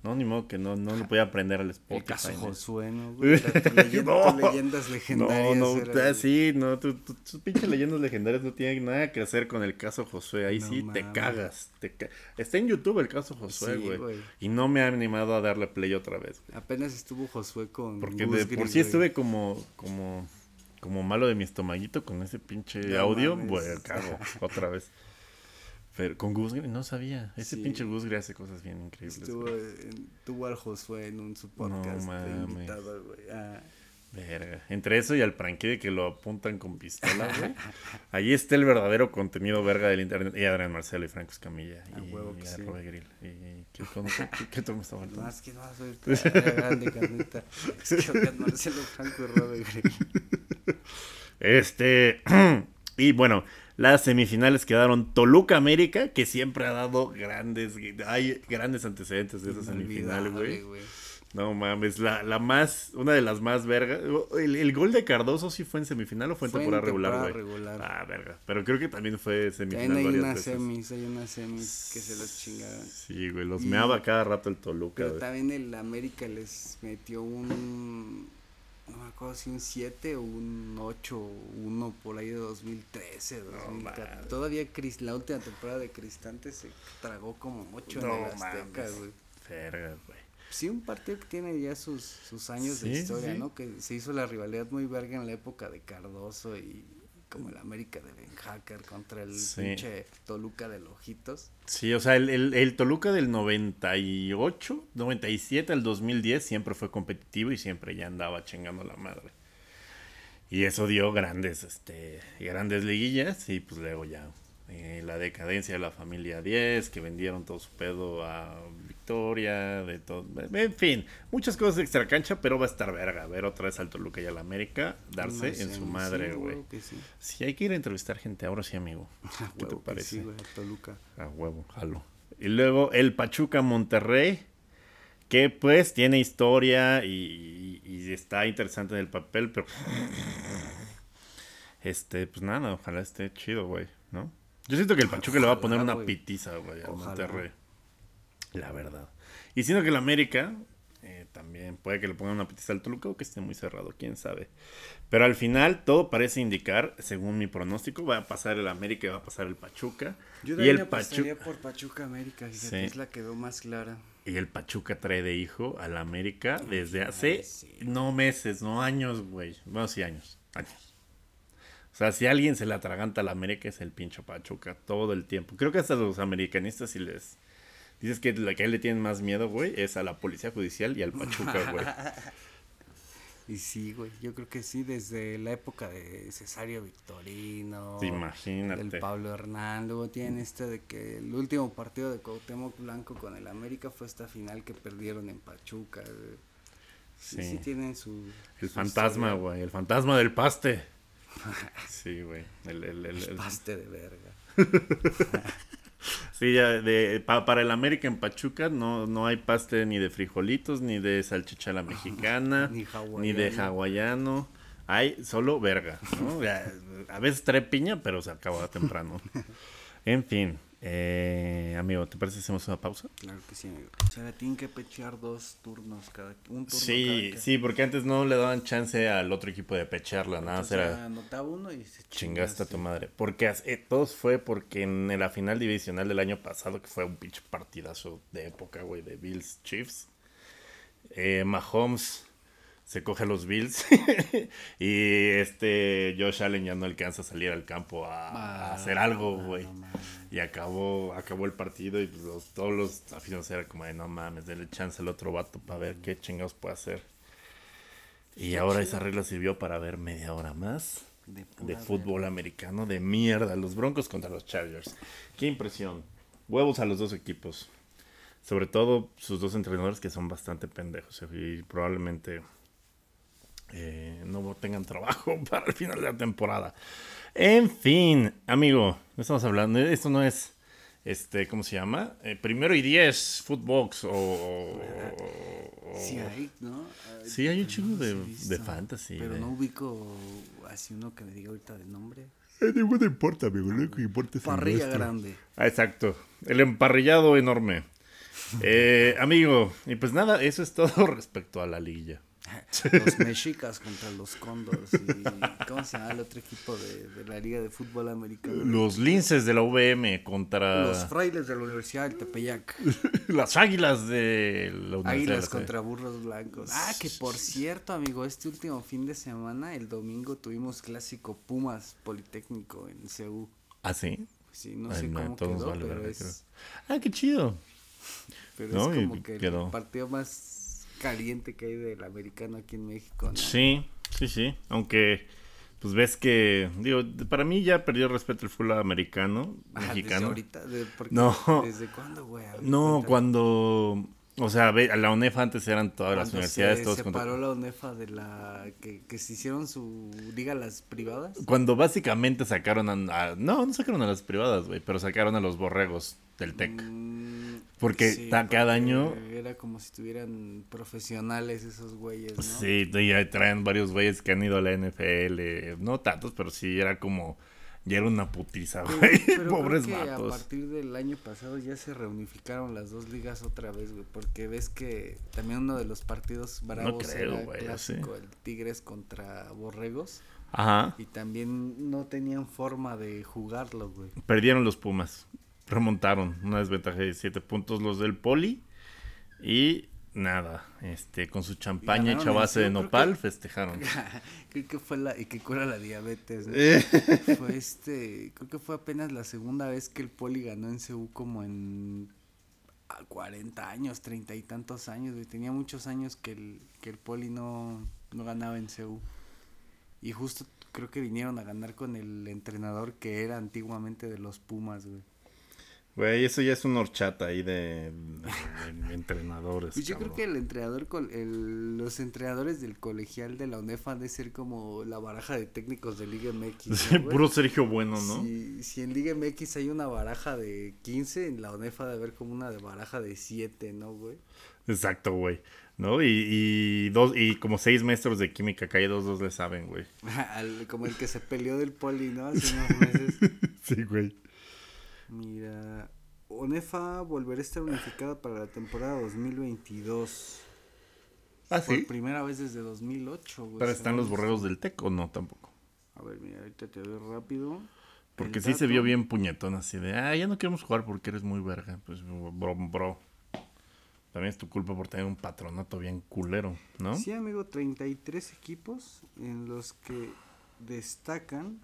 No, ni modo que no, no lo podía aprender al Spotify. El caso. Josué, ¿no? güey? No. leyendas legendarias. No, no, era, güey. sí, no, tu- tu- tus pinches leyendas legendarias no tienen nada que hacer con el caso Josué. Ahí No sí te cagas. Te ca- Está en YouTube el caso Josué, Sí, güey. güey. y no me ha animado a darle play otra vez. güey. Apenas estuvo Josué con. Porque Gus de por sí estuve como, como, como malo de mi estomaguito con ese pinche No audio. mames. Bueno, cago, otra vez. Pero con Gus no sabía. Ese Sí. pinche Gus hace cosas bien increíbles. Estuvo, en- tuvo al Josué en un su podcast de mames. invitado, güey. Ah, Verga. Entre eso y al pranque de que lo apuntan con pistola, güey. Ahí está el verdadero contenido verga del internet. Y Adrián Marcelo y Franco Escamilla. A y huevo que a sí. Grill. Y ¿qué, cómo- qué, qué, me está faltando? más que no vas a oír grande, carnita. Es que oigan, Marcelo Franco y Robert Gray. Este. y bueno, las semifinales quedaron Toluca América, que siempre ha dado grandes. Hay grandes antecedentes de esa semifinal, güey. No mames, la, la más. Una de las más vergas. El, el gol de Cardoso sí fue en semifinal o fue en Fue en temporada regular, güey. Ah, verga. Pero creo que también fue semifinal También hay varias unas veces. semis, hay unas semis que se los chingaron. Sí, güey, los Y- meaba cada rato el Toluca, Pero también el América les metió un. No me acuerdo si un 7 o un 8 1 por ahí de 2013, 2014. mames. Todavía Cris- la última temporada de Cristante se tragó como 8 en No el Azteca, güey. Verga, güey. Sí, un partido que tiene ya sus, sus años Sí, de historia, sí. ¿no? Que se hizo la rivalidad muy verga en la época de Cardoso y como el América de Ben Hacker contra el Sí. pinche Toluca de Lojitos. Sí, o sea, el, el, el Toluca del 98, 97 al 2010 siempre fue competitivo y siempre ya andaba chingando la madre. Y eso dio grandes, este, grandes liguillas y pues luego ya eh, la decadencia de la familia 10, que vendieron todo su pedo a Victoria, de todo, en fin, muchas cosas extra cancha, pero va a estar verga, ver otra vez al Toluca y al América, darse No en su sí, madre, güey. que sí. Sí, hay que ir a entrevistar gente, ahora sí, amigo. A ¿Qué te huevo parece? Sí, güey, Toluca. A huevo, jalo. Y luego el Pachuca Monterrey, que pues tiene historia y, y está interesante en el papel, pero este, pues nada, ojalá esté chido, güey, ¿no? Yo siento que el Pachuca le va a poner una güey. pitiza, güey, al. Monterrey. La verdad. Y siento que el América eh, también puede que le ponga una pitiza al Toluca o que esté muy cerrado, quién sabe. Pero al final todo parece indicar, según mi pronóstico, va a pasar el América y va a pasar el Pachuca. Yo y el Pachuca por Pachuca América, fíjate, Sí. es la que veo más clara. y el Pachuca trae de hijo al América desde hace sí. no meses, no años, güey. Bueno, sí años, años. O sea, si alguien se le atraganta al América es el pincho Pachuca todo el tiempo. Creo que hasta los americanistas si les dices que la que a él le tienen más miedo, güey, es a la policía judicial y al Pachuca, güey. Y sí, güey, yo creo que sí, desde la época de Cesario Victorino, Imagínate. del Pablo Hernán, luego tienen este de que el último partido de Cuauhtémoc Blanco con el América fue esta final que perdieron en Pachuca. güey. Sí, sí, Sí. tienen su... El su fantasma, güey, el fantasma del paste. Sí, güey. El, el, el- el- Paste de verga. Sí, ya de, pa- para el América en Pachuca no, no hay paste ni de frijolitos, ni de salchicha a la mexicana, Ni ni de hawaiano. hay solo verga, ¿no? A veces trae piña, pero se acaba temprano. En fin, eh, amigo, ¿te parece que hacemos una pausa? Claro que sí, amigo. O sea, tienen que pechear dos turnos cada un turno Sí, cada sí, porque antes no le daban chance al otro equipo de pecharla, nada más era anotaba uno y se chingaste a tu madre. Porque eh, todos fue porque en la final divisional del año pasado, que fue un pinche partidazo de época, güey, de Bills Chiefs, eh, Mahomes se coge a los Bills y este Josh Allen ya no alcanza a salir al campo a, a Ah, hacer algo, güey. no. Y acabó, acabó el partido y pues, los, todos los aficionados eran como de no mames, denle chance al otro vato para ver qué chingados puede hacer. Y ahora esa regla sirvió para ver media hora más De, fútbol americano de mierda. Los Broncos contra los Chargers. Qué impresión. Huevos a los dos equipos. Sobre todo sus dos entrenadores que son bastante pendejos y probablemente eh, no tengan trabajo para el final de la temporada. En fin, amigo, no estamos hablando, esto no es, este, ¿cómo se llama? Eh, primero y diez, Footbox o... o- Sí hay, ¿no? Sí, hay un chingo no de- de fantasy, Pero de- no ubico así uno que me diga ahorita de nombre. Eh, no importa, amigo, lo que importa es el Parrilla nuestro. grande. Ah, exacto. El emparrillado enorme. Eh, amigo, y pues nada, eso es todo respecto a la liguilla. Los mexicas contra los Condors. Y, ¿Cómo se llama el otro equipo de, de la Liga de Fútbol Americano? Los linces de la VM contra Los frailes de la Universidad del Tepeyac. las águilas de la Universidad Águilas la contra burros blancos. Ah, que por cierto, amigo, este último fin de semana, el domingo, tuvimos clásico Pumas Politécnico en CU. ¿Ah, sí? Sí, no Ay, sé no, cómo quedó, vale pero es, Ah, qué chido. pero No, es como que quedó. el partido más caliente que hay del americano aquí en México, ¿no? Sí, sí, sí. Aunque, pues ves que, digo, para mí ya perdió respeto el fútbol americano, Ah, desde mexicano. ahorita, de- No. ¿Desde cuándo, güey? No, cuéntame. cuando, o sea, la UNEF antes eran todas las universidades, se todos separó contra- la UNEFA de la que, que se hicieron su liga las privadas. Cuando básicamente sacaron a, a- no, no sacaron a las privadas, güey, pero sacaron a los borregos del TEC. Mm, Porque ta- cada año- era como si tuvieran profesionales esos güeyes, ¿no? Sí, y traen varios güeyes que han ido a la NFL, no tantos, pero sí era como, ya era una putiza, güey, pero creo pobres que A vatos. partir del año pasado ya se reunificaron las dos ligas otra vez, güey, porque ves que también uno de los partidos bravos creo, era güey, clásico, el Tigres contra Borregos, Ajá, y también no tenían forma de jugarlo, güey. perdieron los Pumas, remontaron, una desventaja de 7 puntos los del Poli, y nada, este, con su champaña ganaron hecha base de nopal, que- festejaron. creo que fue la y que cura la diabetes. ¿no? Fue este, creo que fue apenas la segunda vez que el Poli ganó en CU como en a 40 años, 30 y tantos años, güey. Tenía muchos años que el que el Poli no no ganaba en CU. Y justo creo que vinieron a ganar con el entrenador que era antiguamente de los Pumas, güey. Güey, eso ya es una horchata ahí de, de- de entrenadores. Pues yo creo que el entrenador, el- los entrenadores del colegial de la UNEF han de ser como la baraja de técnicos de Liga MX. ¿no, puro Sergio Bueno, ¿no? Si, si en Liga MX hay una baraja de 15, en la UNEF ha de haber como una de baraja de 7, ¿no, güey? Exacto, güey. ¿No? Y, y dos, y como seis maestros de química, que hay dos, dos le saben, güey. Como el que se peleó del poli, ¿no? Hace unos meses. Sí, güey. Mira, UNEFA volverá a estar unificada para la temporada 2022. Ah, Por sí. primera vez desde 2008, güey. ¿Pero están los según borregos del TEC o no tampoco? A ver, mira, ahorita te doy rápido. Porque El sí se vio bien puñetón así de, ah, ya no queremos jugar porque eres muy verga. Pues, bro, bro. También es tu culpa por tener un patronato bien culero, ¿no? Sí, amigo, 33 equipos en los que destacan.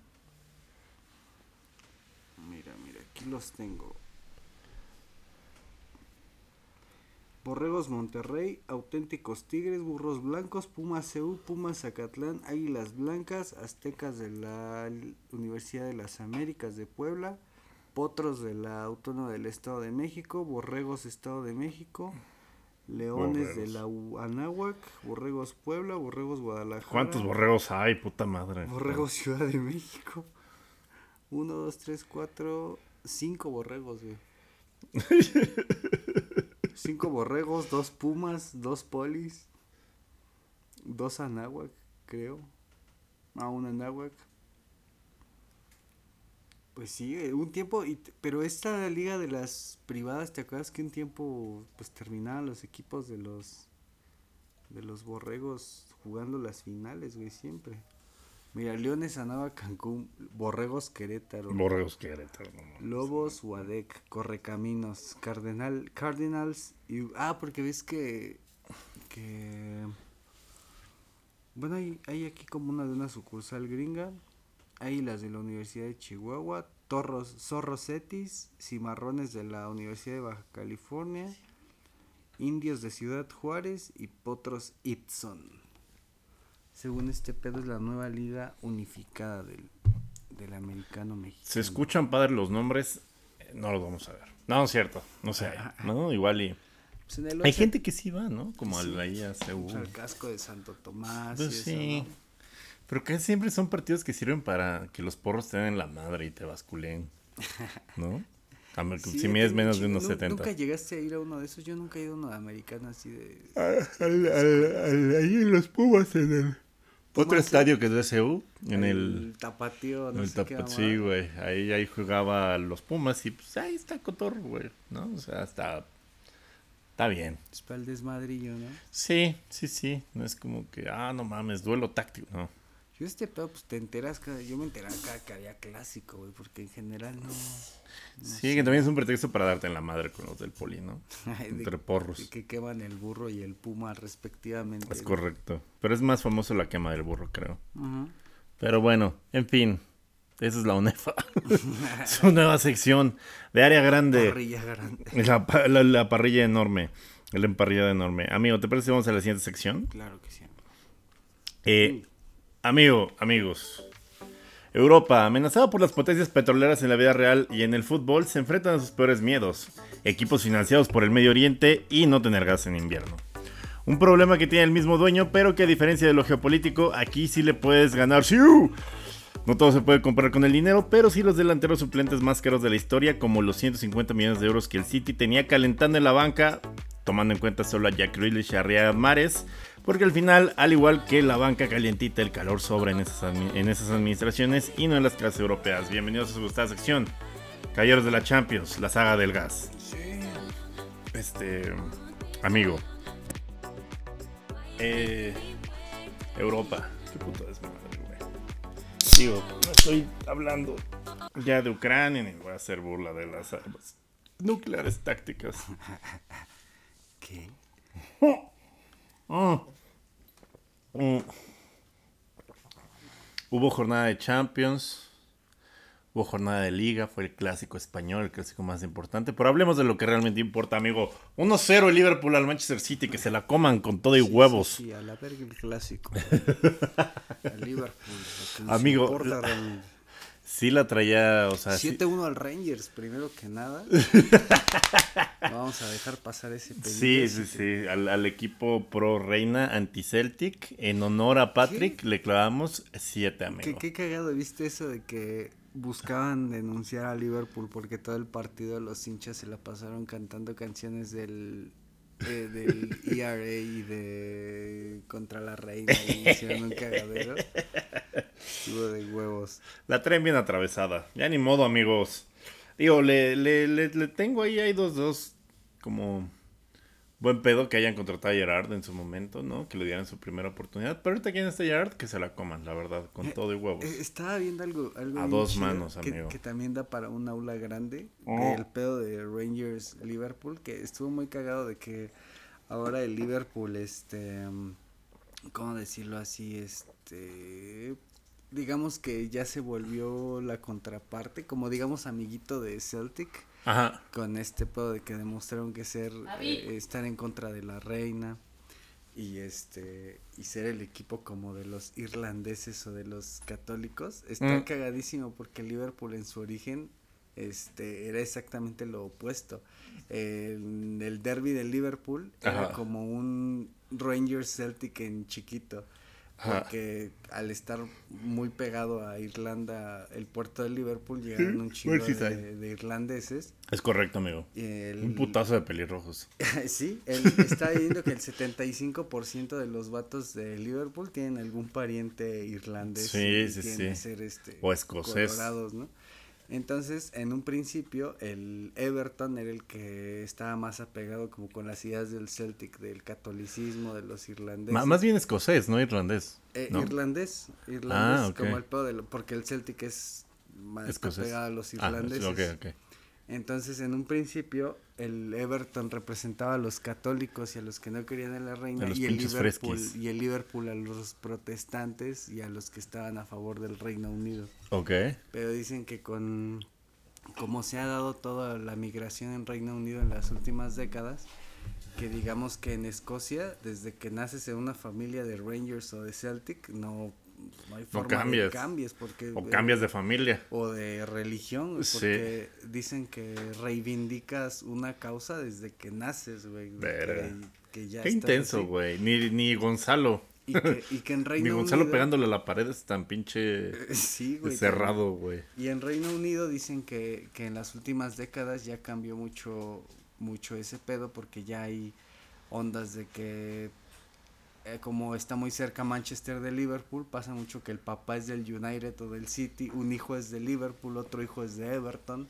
Mira, mira, aquí los tengo. Borregos Monterrey, Auténticos Tigres, Burros Blancos, Pumas CU, Pumas Zacatlán, Águilas Blancas, Aztecas de la Universidad de las Américas de Puebla, Potros de la Autónoma del Estado de México, Borregos Estado de México, Leones de la Anáhuac, Borregos Puebla, Borregos Guadalajara. ¿Cuántos borregos hay, puta madre? Borregos Ciudad de México. Uno, dos, tres, cuatro, cinco borregos, güey. cinco borregos, dos pumas, dos polis, dos anáhuac, creo. A una Nahuac. Pues sí, eh, un tiempo, y, pero esta liga de las privadas, ¿te acuerdas que un tiempo pues terminaban los equipos de los de los borregos jugando las finales, güey, siempre? Mira, Leones Anaba Cancún, Borregos Querétaro. Borregos Querétaro. Lobos Huadec, Correcaminos, Cardenal, Cardinals y ah, porque ves que que bueno, hay, hay aquí como una de una sucursal gringa. Hay las de la Universidad de Chihuahua, Torros, Zorros Cetis, Cimarrones de la Universidad de Baja California, Indios de Ciudad Juárez y Potros Itson. Según este pedo es la nueva liga unificada del, del americano mexicano. Se escuchan padres los nombres, eh, no los vamos a ver. No, es cierto, no sé, ¿no? Igual y... Pues en el Hay gente que sí va, ¿no? Como Sí. al ahí a CU. al casco de Santo Tomás. Pues y eso, sí. ¿no? Pero que siempre son partidos que sirven para que los porros te den la madre y te basculen. ¿No? Sí, si mides menos de unos 70. Nunca llegaste a ir a uno de esos. Yo nunca he ido a uno de americano así de. ahí en los Pumas, en el... Otro estadio que es de CU, en el... tapatío, no en el sé qué sí, güey. Ahí, ahí jugaba los Pumas y pues ahí está Cotorro, güey. ¿No? O sea, está... Está bien. Es para el desmadrillo, ¿no? Sí, sí, sí. No es como que, ah, no mames, duelo táctico. No. Yo este pedo, pues te enteras cada. Yo me enteraba cada que había clásico, güey, porque en general no. Sí, que también es un pretexto para darte en la madre con los del poli, ¿no? de- Entre de porros. que queman el burro y el puma respectivamente. Es ¿no? correcto. Pero es más famoso la quema del burro, creo. Pero bueno, en fin. Esa es la UNEFA. Su nueva sección de área grande. Parrilla grande. La, pa- la- la parrilla enorme. La emparrillada enorme. Amigo, ¿te parece que vamos a la siguiente sección? Claro que sí. Eh, amigo, amigos. Europa, amenazada por las potencias petroleras en la vida real y en el fútbol, se enfrentan a sus peores miedos. Equipos financiados por el Medio Oriente y no tener gas en invierno. Un problema que tiene el mismo dueño, pero que a diferencia de lo geopolítico, aquí sí le puedes ganar. ¡Siu! No todo se puede comprar con el dinero, pero sí los delanteros suplentes más caros de la historia, como los 150 millones de euros que el City tenía calentando en la banca, tomando en cuenta solo a Jack Grealish y a Mahrez, porque al final, al igual que la banca calientita, el calor sobra en esas, admi- en esas administraciones y no en las clases europeas. Bienvenidos a su gustada sección, Caballeros de la Champions, la saga del gas. Este, amigo. Eh, Europa. Qué puta desmadre, güey. Digo, no estoy hablando ya de Ucrania ni voy a hacer burla de las armas nucleares tácticas. ¿Qué? Mm. Mm. Hubo jornada de Champions. Hubo jornada de Liga. Fue el clásico español, el clásico más importante. Pero hablemos de lo que realmente importa, amigo. 1-0 el Liverpool al Manchester City. Que se la coman con todo y huevos. Sí, sí, a la verga el clásico. Al Liverpool. Amigo, importa la- realmente. Sí la traía, o sea, sí- 7-1 al Rangers, primero que nada. Vamos a dejar pasar ese Sí, pendiente. sí, sí. Al, al equipo pro reina anti-Celtic, en honor a Patrick, le clavamos 7, ¿Qué, amigo. qué cagado viste eso de que buscaban denunciar a Liverpool porque todo el partido los hinchas se la pasaron cantando canciones del eh, del ERA y de contra la reina y hicieron un cagadero. Estuvo de huevos. La traen bien atravesada. Ya ni modo, amigos. Digo, le, le, le, le tengo ahí, hay dos, dos, como buen pedo que hayan contratado a Gerard en su momento, ¿no? Que le dieran su primera oportunidad. Pero ahorita, ¿quién está Gerard? Que se la coman, la verdad, con todo y huevos. Eh, estaba viendo algo, algo A dos manos, que, amigo. que también da para un aula grande. Oh. El pedo de Rangers Liverpool, que estuvo muy cagado de que ahora el Liverpool, este, ¿cómo decirlo así? Este, digamos que ya se volvió la contraparte, como digamos amiguito de Celtic Ajá. con este pedo de que demostraron que ser eh, estar en contra de la reina y este y ser el equipo como de los irlandeses o de los católicos está Mm. cagadísimo porque Liverpool en su origen este era exactamente lo opuesto el, el derby del Liverpool era como un Rangers Celtic en chiquito Porque al estar muy pegado a Irlanda, el puerto de Liverpool, llegaron un chingo de, de, irlandeses. Es correcto, amigo. Un putazo de pelirrojos. sí, él está diciendo que el 75% de los vatos de Liverpool tienen algún pariente irlandés. Sí, sí, sí. Ser este, o escocés. Colorados, ¿no? Entonces, en un principio, el Everton era el que estaba más apegado como con las ideas del Celtic, del catolicismo, de los irlandeses. más bien escocés, no irlandés. Eh, irlandés, irlandés, ah, como el pedo de porque el Celtic es más apegado a los ah, irlandeses. Ah, okay, okay. Entonces, en un principio, el Everton representaba a los católicos y a los que no querían a la reina y el Liverpool y el Liverpool a los protestantes y a los que estaban a favor del Reino Unido. Ok. Pero dicen que con como se ha dado toda la migración en Reino Unido en las últimas décadas, que digamos que en Escocia, desde que naces en una familia de Rangers o de Celtic, no no hay forma cambias. cambies. porque o cambias de familia. o de religión porque dicen que reivindicas una causa desde que naces güey que, qué intenso güey. Ni, ni Gonzalo. Y que, y que en Reino Ni Gonzalo pegándole a la pared es tan pinche sí, güey, cerrado, güey. Y en Reino Unido dicen que, que en las últimas décadas ya cambió mucho, mucho ese pedo porque ya hay ondas de que eh, como está muy cerca Manchester de Liverpool, pasa mucho que el papá es del United o del City, un hijo es de Liverpool, otro hijo es de Everton.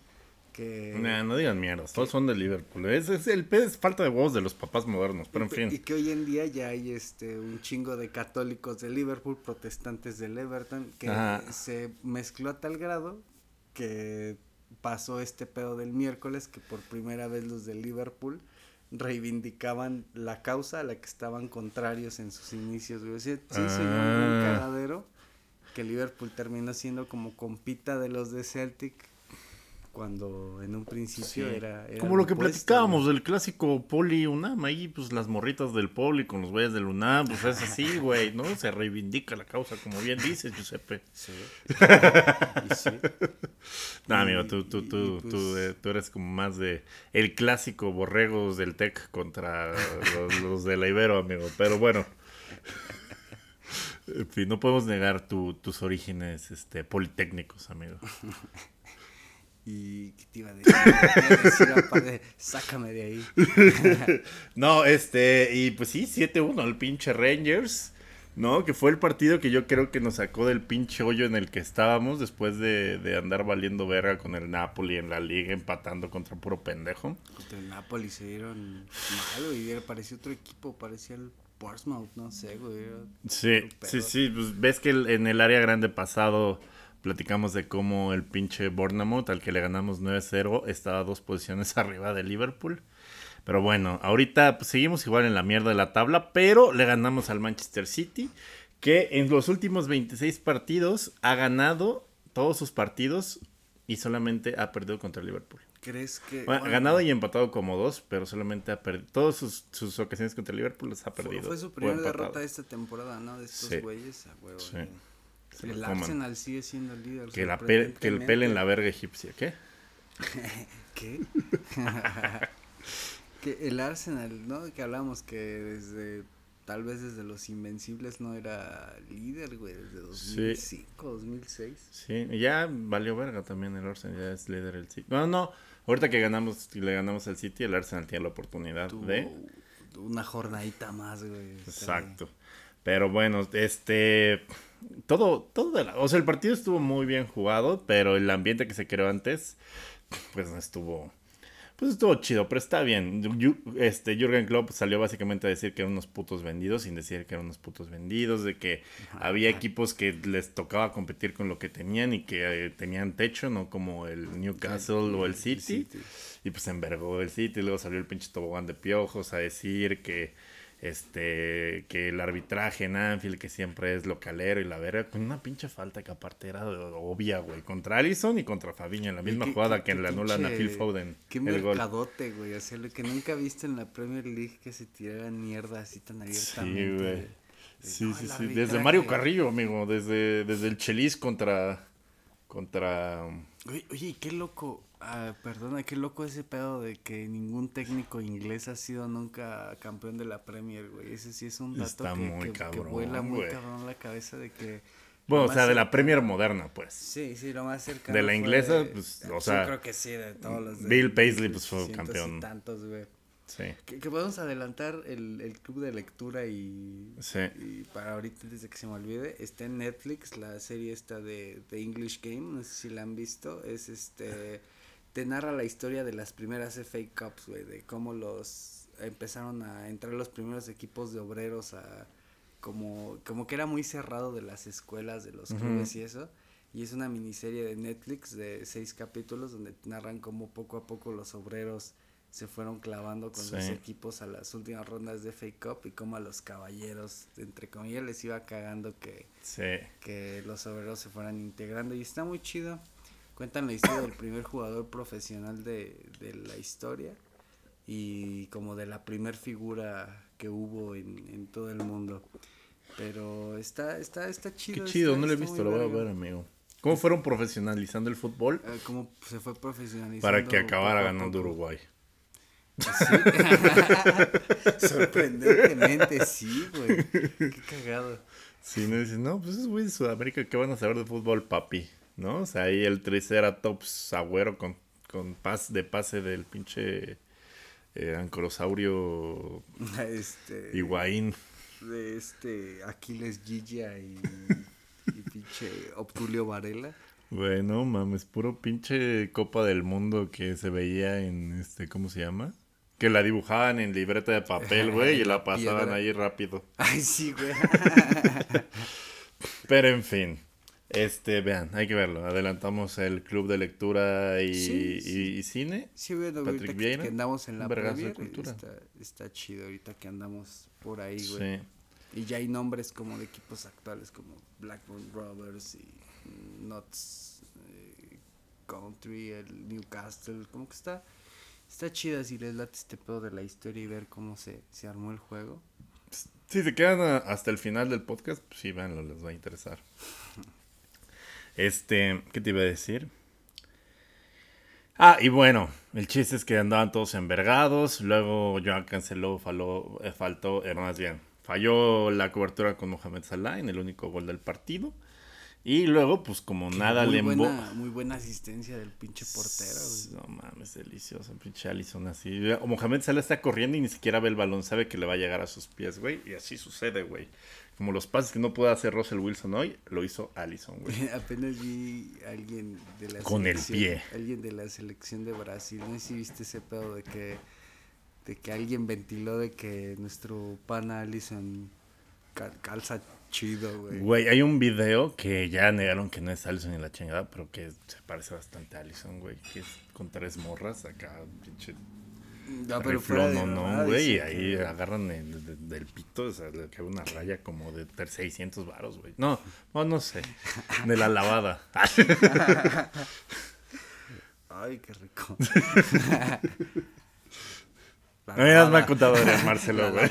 Que, no digan mierda, todos son de Liverpool. Es, es el es falta de huevos de los papás modernos, pero en fin. Y que hoy en día ya hay este un chingo de católicos de Liverpool, protestantes del Everton, que se mezcló a tal grado que pasó este pedo del miércoles que por primera vez los de Liverpool reivindicaban la causa a la que estaban contrarios en sus inicios, güey. Sí, sí, un ah. cagadero que Liverpool terminó siendo como compita de los de Celtic cuando en un principio era, Como lo que platicábamos del clásico Poli UNAM, ahí pues las morritas del Poli con los güeyes del UNAM, pues es así, güey, ¿no? Se reivindica la causa, como bien dices, Giuseppe. Sí. y sí. No, amigo, tú, tú, tú, pues eh, tú, eres como más de el clásico borregos del TEC contra los, de la Ibero, amigo, pero bueno. En fin, no podemos negar tus orígenes este, politécnicos, amigo. Y ¿qué te iba a decir? sácame de ahí. no, este, y pues sí, 7-1 al pinche Rangers, ¿no? Que fue el partido que yo creo que nos sacó del pinche hoyo en el que estábamos después de, de andar valiendo verga con el Napoli en la liga, empatando contra puro pendejo. Contra el Napoli se dieron malo y parecía otro equipo, parecía el Portsmouth, no sé, güey. Sí, sí, sí, pues ves que en el área grande pasado platicamos de cómo el pinche Bournemouth, al que le ganamos 9-0, estaba dos posiciones arriba de Liverpool. Pero bueno, ahorita pues, seguimos igual en la mierda de la tabla, pero le ganamos al Manchester City, que en los últimos 26 partidos ha ganado todos sus partidos y solamente ha perdido contra Liverpool. ¿Crees que.? ha ganado y empatado como dos, pero solamente ha perdido. Todas sus, ocasiones contra Liverpool las ha perdido. Fue, su primera derrota de esta temporada, ¿no? De estos güeyes, a huevo. Sí el Arsenal sigue siendo el líder. Que, la que el pele en la verga egipcia. ¿Qué? ¿Qué? que el Arsenal, ¿no? Que hablamos que desde tal vez desde los Invencibles no era líder, güey, desde 2005, 2006. Sí, ya valió verga también el Arsenal, ya es líder el City. No, no, ahorita que ganamos le ganamos al City, el Arsenal tiene la oportunidad de una jornadita más, güey. Exacto. Pero bueno, este todo, todo de la, o sea, el partido estuvo muy bien jugado, pero el ambiente que se creó antes, pues no estuvo, pues estuvo chido, pero está bien. este, Jürgen Klopp salió básicamente a decir que eran unos putos vendidos, sin decir que eran unos putos vendidos, de que había equipos que les tocaba competir con lo que tenían y que eh, tenían techo, no como el Newcastle o el City. Y pues envergó el City, luego salió el pinche tobogán de piojos a decir que este que el arbitraje en Anfield que siempre es localero y la verga con una pinche falta que aparte era obvia güey contra Allison y contra Fabiña en la misma jugada que le anulan a Phil Foden qué mercadote güey o sea lo que nunca viste en la Premier League que se tirara mierda así tan abiertamente sí güey sí sí sí desde Mario Carrillo amigo desde desde el Chelis contra contra oye, oye qué loco Ah, perdona, qué loco ese pedo de que ningún técnico inglés ha sido nunca campeón de la Premier, güey. Ese sí es un dato Está que, muy que- que cabrón, vuela muy güey. cabrón la cabeza de que... Bueno, o sea, de la Premier moderna, pues. Sí, sí, lo más cercano. De la inglesa, pues, o sea, creo que sí, de todos los. de- Bill Paisley, pues, fue y campeón. tantos, güey. Sí, Que, que podemos adelantar el, el club de lectura y, sí. y para ahorita, antes de que se me olvide, está en Netflix la serie esta de, de English Game, no sé si la han visto, es este, te narra la historia de las primeras FA Cups, güey, de cómo los empezaron a entrar los primeros equipos de obreros a, como, como que era muy cerrado de las escuelas, de los clubes y eso, y es una miniserie de Netflix de seis capítulos donde narran cómo poco a poco los obreros se fueron clavando con los equipos a las últimas rondas de FA Cup y cómo a los caballeros, entre comillas, les iba cagando que, Sí. que los obreros se fueran integrando y está muy chido. Cuentan la historia del primer jugador profesional de, de la historia y como de la primer figura que hubo en, en todo el mundo. Pero está, está, está Qué chido. chido, está- no lo he visto, lo voy a ver, amigo. ¿Cómo fueron profesionalizando el fútbol Eh, cómo se fue profesionalizando. para que acabara ganando. Uruguay? Sí. Sorprendentemente, sí, güey. Qué cagado. Sí, no dices, no, pues es güey de Sudamérica, ¿qué van a saber de fútbol, papi? ¿No? O sea, ahí el Triceratops agüero con, con pas de pase del pinche eh, ancorosaurio Este. Higuaín. De este Aquiles Gigia y, y pinche Obtulio Varela. Güey, no mames, puro pinche Copa del Mundo que se veía en este, ¿cómo se llama? Que la dibujaban en libreta de papel, güey, y la pasaban ahí rápido. Ay, sí, güey. Pero en fin, este, vean, hay que verlo. Adelantamos el club de lectura y, Sí, sí. y- y cine. Sí, Patrick ahorita que, Vieira, que andamos en la Premier, cultura. está, está chido ahorita que andamos por ahí, güey. Sí. Y ya hay nombres como de equipos actuales como Blackburn Rovers y Notts eh, Country, el Newcastle, como que está está chida si les late este pedo de la historia y ver cómo se, se armó el juego. Si se quedan a- hasta el final del podcast, pues sí, véanlo, les va a interesar. Este, ¿qué te iba a decir? Ah, y bueno, el chiste es que andaban todos envergados. Luego Joan canceló, faló, eh, faltó, eh, más bien, falló la cobertura con Mohamed Salah en el único gol del partido. Y luego, pues como nada muy le buena, muy buena asistencia del pinche portero, güey. No mames, delicioso, pinche Allison así. Mohamed Salah está corriendo y ni siquiera ve el balón, sabe que le va a llegar a sus pies, güey. Y así sucede, güey. Como los pases que no pudo hacer Russell Wilson hoy, lo hizo Allison, güey. Apenas vi a alguien de la Con el selección- pie. Alguien de la selección de Brasil. No sé si viste ese pedo de que de que alguien ventiló de que nuestro pana Allison cal- calza chido, güey. Güey, hay un video que ya negaron que no es Allison en la chingada, pero que se parece bastante a Allison, güey. Que es con tres morras acá, pinche No, pero fuera riflón, de no, no, mamada, güey. Y ahí que- agarran el, de- del pito, o sea, le cae una raya como de ter- 600 varos, güey. No, no, no sé. De la lavada. Ay, qué rico. La No, me ha lavada. contado Adrián Marcelo, güey.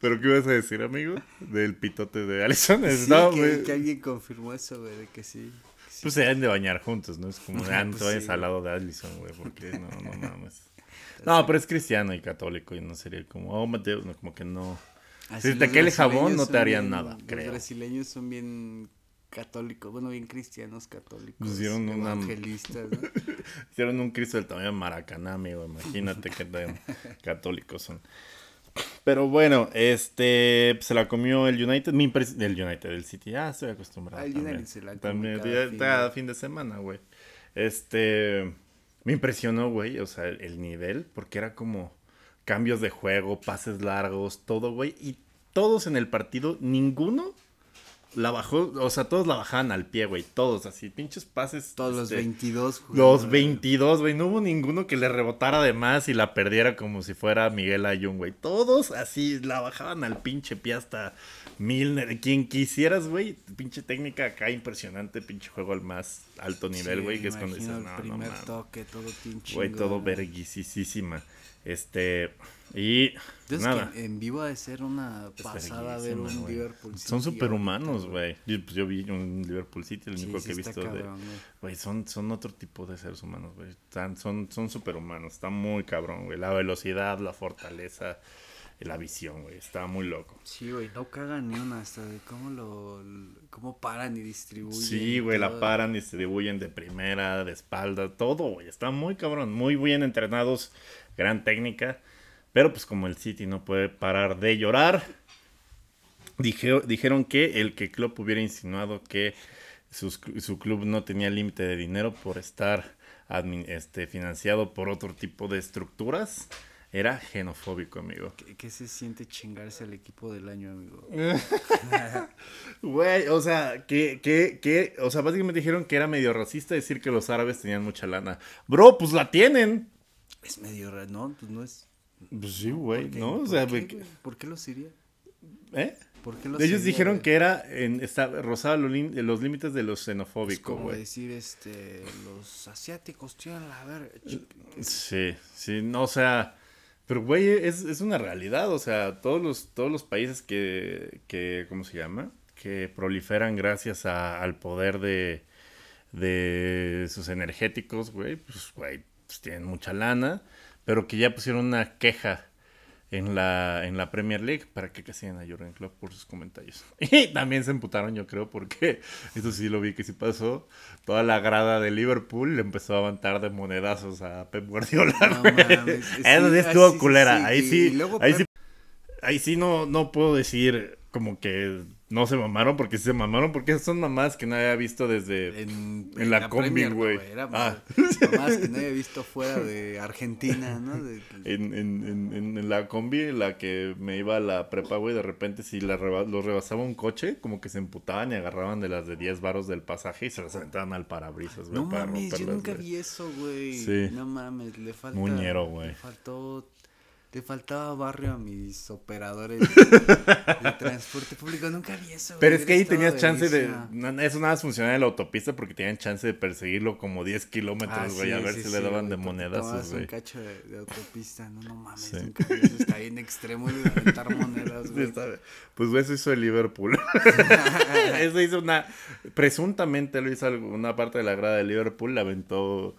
¿Pero qué ibas a decir, amigo? Del pitote de Allison. Sí, no, que, que alguien confirmó eso, güey, de que sí. Pues se deben de bañar juntos, ¿no? Es como, ah, no Pues te vayas sí, al lado de Allison, güey, porque no, no mames. No, pero es cristiano y católico y no sería como, oh, Mateo, no, como que no. Así Si te los cae el jabón, no te harían bien- nada, Los creo. brasileños son bien católicos, bueno, bien cristianos católicos. Pues una- evangelistas, ¿no? Hicieron un Cristo del tamaño de Maracaná, amigo. Imagínate qué tan católicos son. Pero bueno, este se la comió el United, mi el United, el City. Ah, estoy acostumbrado. El también. United se la También, cada fin cada fin de semana, güey. Este me impresionó, güey, o sea, el, el nivel, porque era como cambios de juego, pases largos, todo, güey, y todos en el partido, ninguno la bajó, o sea, todos la bajaban al pie, güey, todos así, pinches pases. Todos los este, 22. los jugadores. 22, güey. No hubo ninguno que le rebotara de más y la perdiera como si fuera Miguel Ayun, güey. Todos así la bajaban al pinche pie hasta Milner. Quien quisieras, güey. Pinche técnica acá impresionante. Pinche juego al más alto nivel, Sí, güey. que es cuando dices, no, primer toque, todo pinche. Güey, todo verguisísima. Este, y Entonces, nada. que en vivo ha de ser una pasada ver un. Liverpool City Son superhumanos, güey. Yo, pues, yo vi un Liverpool City, el único sí que he visto güey. Son, son otro tipo de seres humanos, güey. Son, son superhumanos. Está muy cabrón, güey. La velocidad, la fortaleza, la visión, güey. Está muy loco. Sí, güey, no cagan ni una hasta de cómo lo cómo paran y distribuyen. Sí, güey, la paran, distribuyen de primera, de espalda, todo, güey. Está muy cabrón, muy bien entrenados, gran técnica. Pero pues como el City no puede parar de llorar, dije- dijeron que el que Klopp hubiera insinuado que sus- su club no tenía límite de dinero por estar admi- este, financiado por otro tipo de estructuras, era xenofóbico, amigo. ¿Qué, qué se siente chingarse al equipo del año, amigo? Güey, o sea, que, que, que, o sea, básicamente dijeron que era medio racista decir que los árabes tenían mucha lana. Bro, pues la tienen. Es medio raro, ¿no? Pues no es. Pues sí, güey, ¿por qué? ¿no? O ¿Por sea, qué, güey, güey? ¿Por qué lo sería? ¿eh? ¿Por qué lo Ellos dijeron güey? que era, en, está, rozaba los, los límites de lo Es xenofóbico, como güey. decir, este, los asiáticos tienen la verga. Sí, sí, no, o sea, pero güey, es, es una realidad, o sea, todos los, todos los países que, que, ¿cómo se llama? Que proliferan gracias a- al poder de, de sus energéticos, güey, pues, güey, pues tienen mucha lana, pero que ya pusieron una queja en la, en la Premier League para que castigen a Jurgen Klopp por sus comentarios. Y también se emputaron, yo creo, porque eso sí lo vi que sí pasó. Toda la grada de Liverpool le empezó a aventar de monedazos a Pep Guardiola. No mames, sí, Eso sí estuvo sí, culera. ahí sí, ahí sí, ahí sí no, no puedo decir como que no se mamaron, porque sí se mamaron, porque son mamás que no había visto desde... En, En la combi, güey. Ah. más, más que no había visto fuera de Argentina, ¿no? De- En, en, en, en- en la combi en la que me iba a la prepa, güey, de repente si la reba- los rebasaba un coche, como que se emputaban y agarraban de las de 10 varos del pasaje y se las aventaban al parabrisas, güey, No para mames, yo nunca vi eso, güey. Sí. No mames, le falta. Muñero, güey. Le faltó. Le faltaba barrio a mis operadores de transporte público. Nunca vi eso, Pero güey, es que ahí tenías chance de... Eso nada más funcionaba en la autopista porque tenían chance de perseguirlo como 10 kilómetros, Ah, güey, a ver sí, si sí, le daban güey, de tomabas güey. un cacho de, de autopista, no, no mames, nunca vi eso, está bien extremo de aventar monedas, güey. Pues güey, eso hizo el Liverpool. eso hizo una. Presuntamente lo hizo una parte de la grada de Liverpool. Le aventó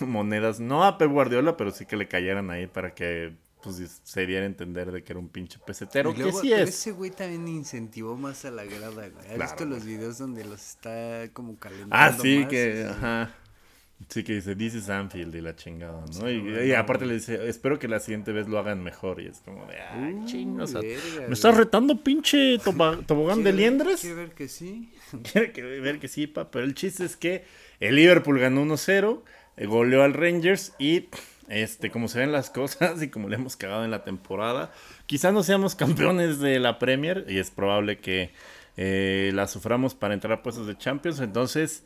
monedas, no a Pep Guardiola, pero sí que le cayeran ahí para que pues, se diera a entender de que era un pinche pesetero. Y Que luego, sí es. ese güey también incentivó más a la grada, güey. ¿Has Claro, visto los videos donde los está como calentando Ah, sí, más? que. Sí. Ajá. Sí, que dice, this is Anfield y la chingada, ¿no? Sí, y, aparte le dice, espero que la siguiente vez lo hagan mejor. Y es como de, o sea, verga, ¿Me estás retando, pinche tobogán de liendres? Quiere ver que sí. Quiere que ver que sí, pa, pero el chiste es que el Liverpool ganó 1-0, eh, goleó al Rangers y este, como se ven las cosas y como le hemos cagado en la temporada, quizá no seamos campeones de la Premier y es probable que eh, la suframos para entrar a puestos de Champions, entonces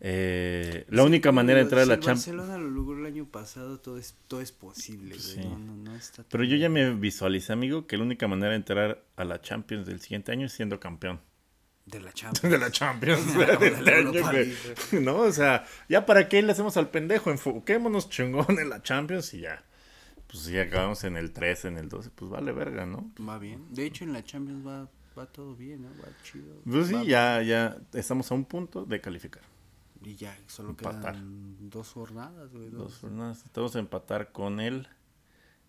eh, la única manera de entrar a la Champions... Barcelona lo logró el año pasado, todo es, todo es posible, güey. Sí. No, no, no está Pero yo ya me visualicé, amigo, que la única manera de entrar a la Champions del siguiente año es siendo campeón. De la Champions. de la Champions De de la este año, güey. No, o sea, ya para qué le hacemos al pendejo, enfoquémonos chingón en la Champions y ya. Pues si acabamos en el 13, en el 12, pues vale verga, ¿no? Va bien. De hecho, en la Champions va, va todo bien, ¿no? Va chido. Pues sí, Va- ya, ya estamos a un punto de calificar. Y ya, solo Empatar. quedan dos jornadas, güey. Dos Dos. jornadas. Estamos a empatar con él.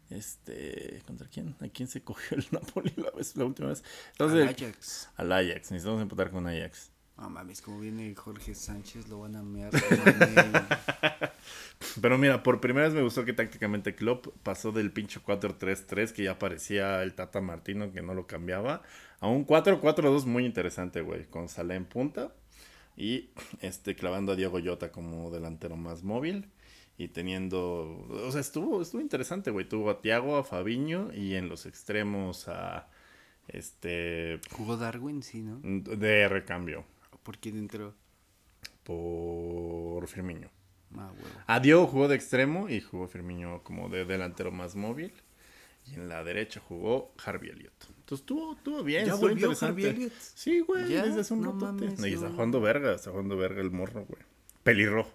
Este, ¿contra quién? ¿A quién se cogió el Napoli la, vez, la última vez? Entonces, Al Ajax. al Ajax. Necesitamos empatar con Ajax. No mames, como viene Jorge Sánchez, lo van a mear. Pero mira, por primera vez me gustó que tácticamente Klopp pasó del pinche 4-3-3 que ya parecía el Tata Martino que no lo cambiaba a un 4-4-2 muy interesante, güey, con Salah en punta y este clavando a Diego Llota como delantero más móvil y teniendo, o sea, estuvo estuvo interesante, güey, tuvo a Thiago, a Fabiño y en los extremos a este Jugó Darwin, sí, ¿no? de recambio ¿Por quién entró? por Firmino. Ah, huevo. A Diego jugó de extremo y jugó Firmino como de delantero más móvil. Y en la derecha jugó Harvey Elliott. Entonces estuvo, estuvo bien, ¿Ya estuvo volvió. Harvey Elliott? Sí, güey, ¿Ya? desde hace un No ratote. mames, Y está no. jugando verga, está jugando verga el morro, güey. Pelirrojo.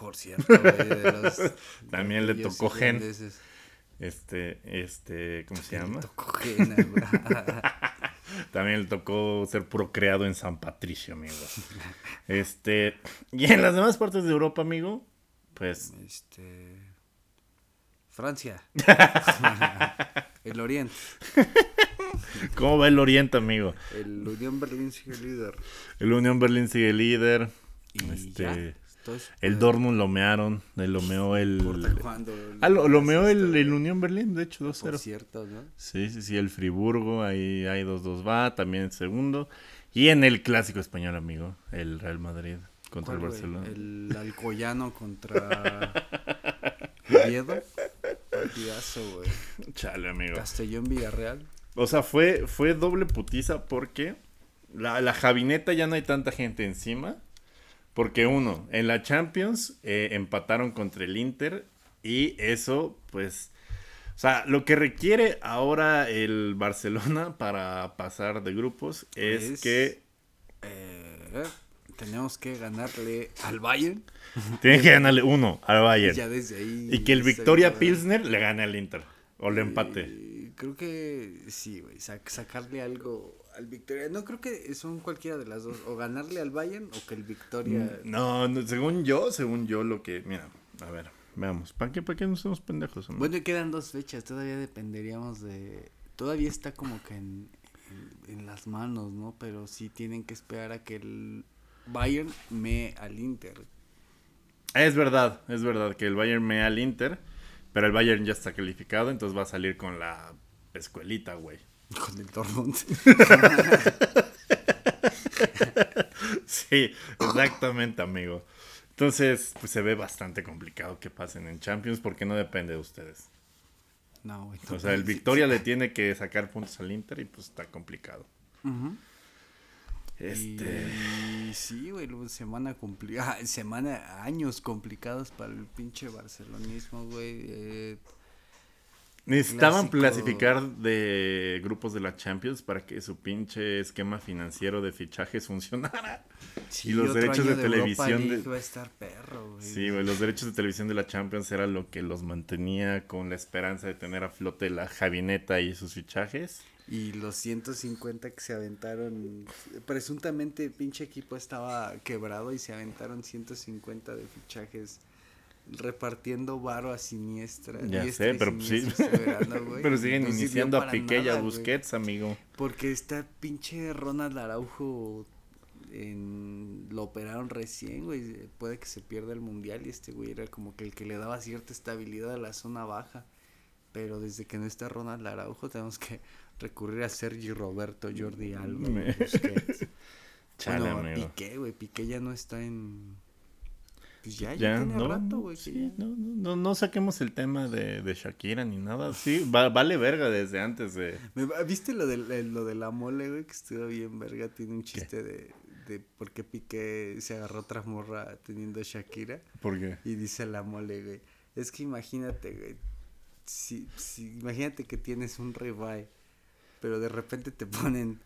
Por cierto, güey, de los También le tocó gen. Este, este, ¿cómo se llama? Tocó Jena, güey. También le tocó ser procreado en San Patricio, amigo. Este, y en las demás partes de Europa, amigo, pues Este. Francia. el Oriente. ¿cómo va el Oriente, amigo? El Unión Berlín sigue líder. El Unión Berlín sigue líder. Y Este, ya. Entonces, El pues, Dortmund lo mearon, el lo meó importa el... Ah, lo, lo meó el, el Unión Berlín, de hecho, 2-0. cierto, ¿no? Sí, sí, sí, el Friburgo, ahí hay 2-2 va, también el segundo. Y en el clásico español, amigo, el Real Madrid contra el. Barcelona. El Alcoyano contra Oviedo. Partidazo, güey. Chale, amigo. Castellón Villarreal. O sea, fue, fue doble putiza porque la, la Javineta ya no hay tanta gente encima. Porque uno, en la Champions eh, empataron contra el Inter y eso, pues... O sea, lo que requiere ahora el Barcelona para pasar de grupos es, Es- que Eh, tenemos que ganarle al Bayern. tiene que ganarle uno al Bayern. ya desde ahí. Y que el Victoria Pilsner le gane al Inter. O le empate. Eh, creo que sí, güey. sac- sacarle algo al Victoria. No creo que son cualquiera de las dos. O ganarle al Bayern o que el Victoria. No, no, según yo, según yo lo que... Mira, a ver, veamos. ¿Para qué, para qué no somos pendejos? hombre? Bueno, quedan dos fechas. Todavía dependeríamos de. Todavía está como que en, en, en las manos, ¿no? Pero sí tienen que esperar a que el Bayern me al Inter. Es verdad, es verdad que el Bayern me al Inter, pero el Bayern ya está calificado, entonces va a salir con la escuelita, güey. Con el Dortmund. Sí, exactamente, amigo. Entonces, pues se ve bastante complicado que pasen en Champions porque no depende de ustedes. no, güey. O sea, el Victoria le tiene que sacar puntos al Inter y pues está complicado. Este, Y sí, güey, semana complicada, semana, años complicados para el pinche barcelonismo, güey. eh, necesitaban clásico. clasificar de grupos de la Champions para que su pinche esquema financiero de fichajes funcionara. sí, Y los derechos de Europa televisión de- a estar perro, güey. Sí, güey, los derechos de televisión de la Champions era lo que los mantenía con la esperanza de tener a flote la Javineta y sus fichajes. Y los 150 que se aventaron, presuntamente el pinche equipo estaba quebrado y se aventaron 150 de fichajes repartiendo varo a siniestra. Ya diestra sé, pero pues sí. este Pero siguen no iniciando a Piqué y a. Busquets, amigo. Porque está pinche Ronald Araujo en, lo operaron recién, güey. Puede que se pierda el mundial y este güey era como que el que le daba cierta estabilidad a la zona baja. Pero desde que no está Ronald Araujo tenemos que recurrir a Sergi Roberto, Jordi Alba, Me- Busquets. Chale, bueno, amigo. Piqué, güey. Piqué ya no está en... Pues ya, Ya, ya, tiene no, rato, güey. sí, no, no, no, no saquemos el tema de, de Shakira ni nada. Sí, va- vale verga desde antes de... ¿Viste lo de, lo de la mole, güey? Que estuvo bien verga. Tiene un chiste de, de por qué Piqué se agarró otra morra teniendo Shakira. ¿Por qué? Y dice la mole, güey. Es que imagínate, güey. Si, si, imagínate que tienes un ribeye, pero de repente te ponen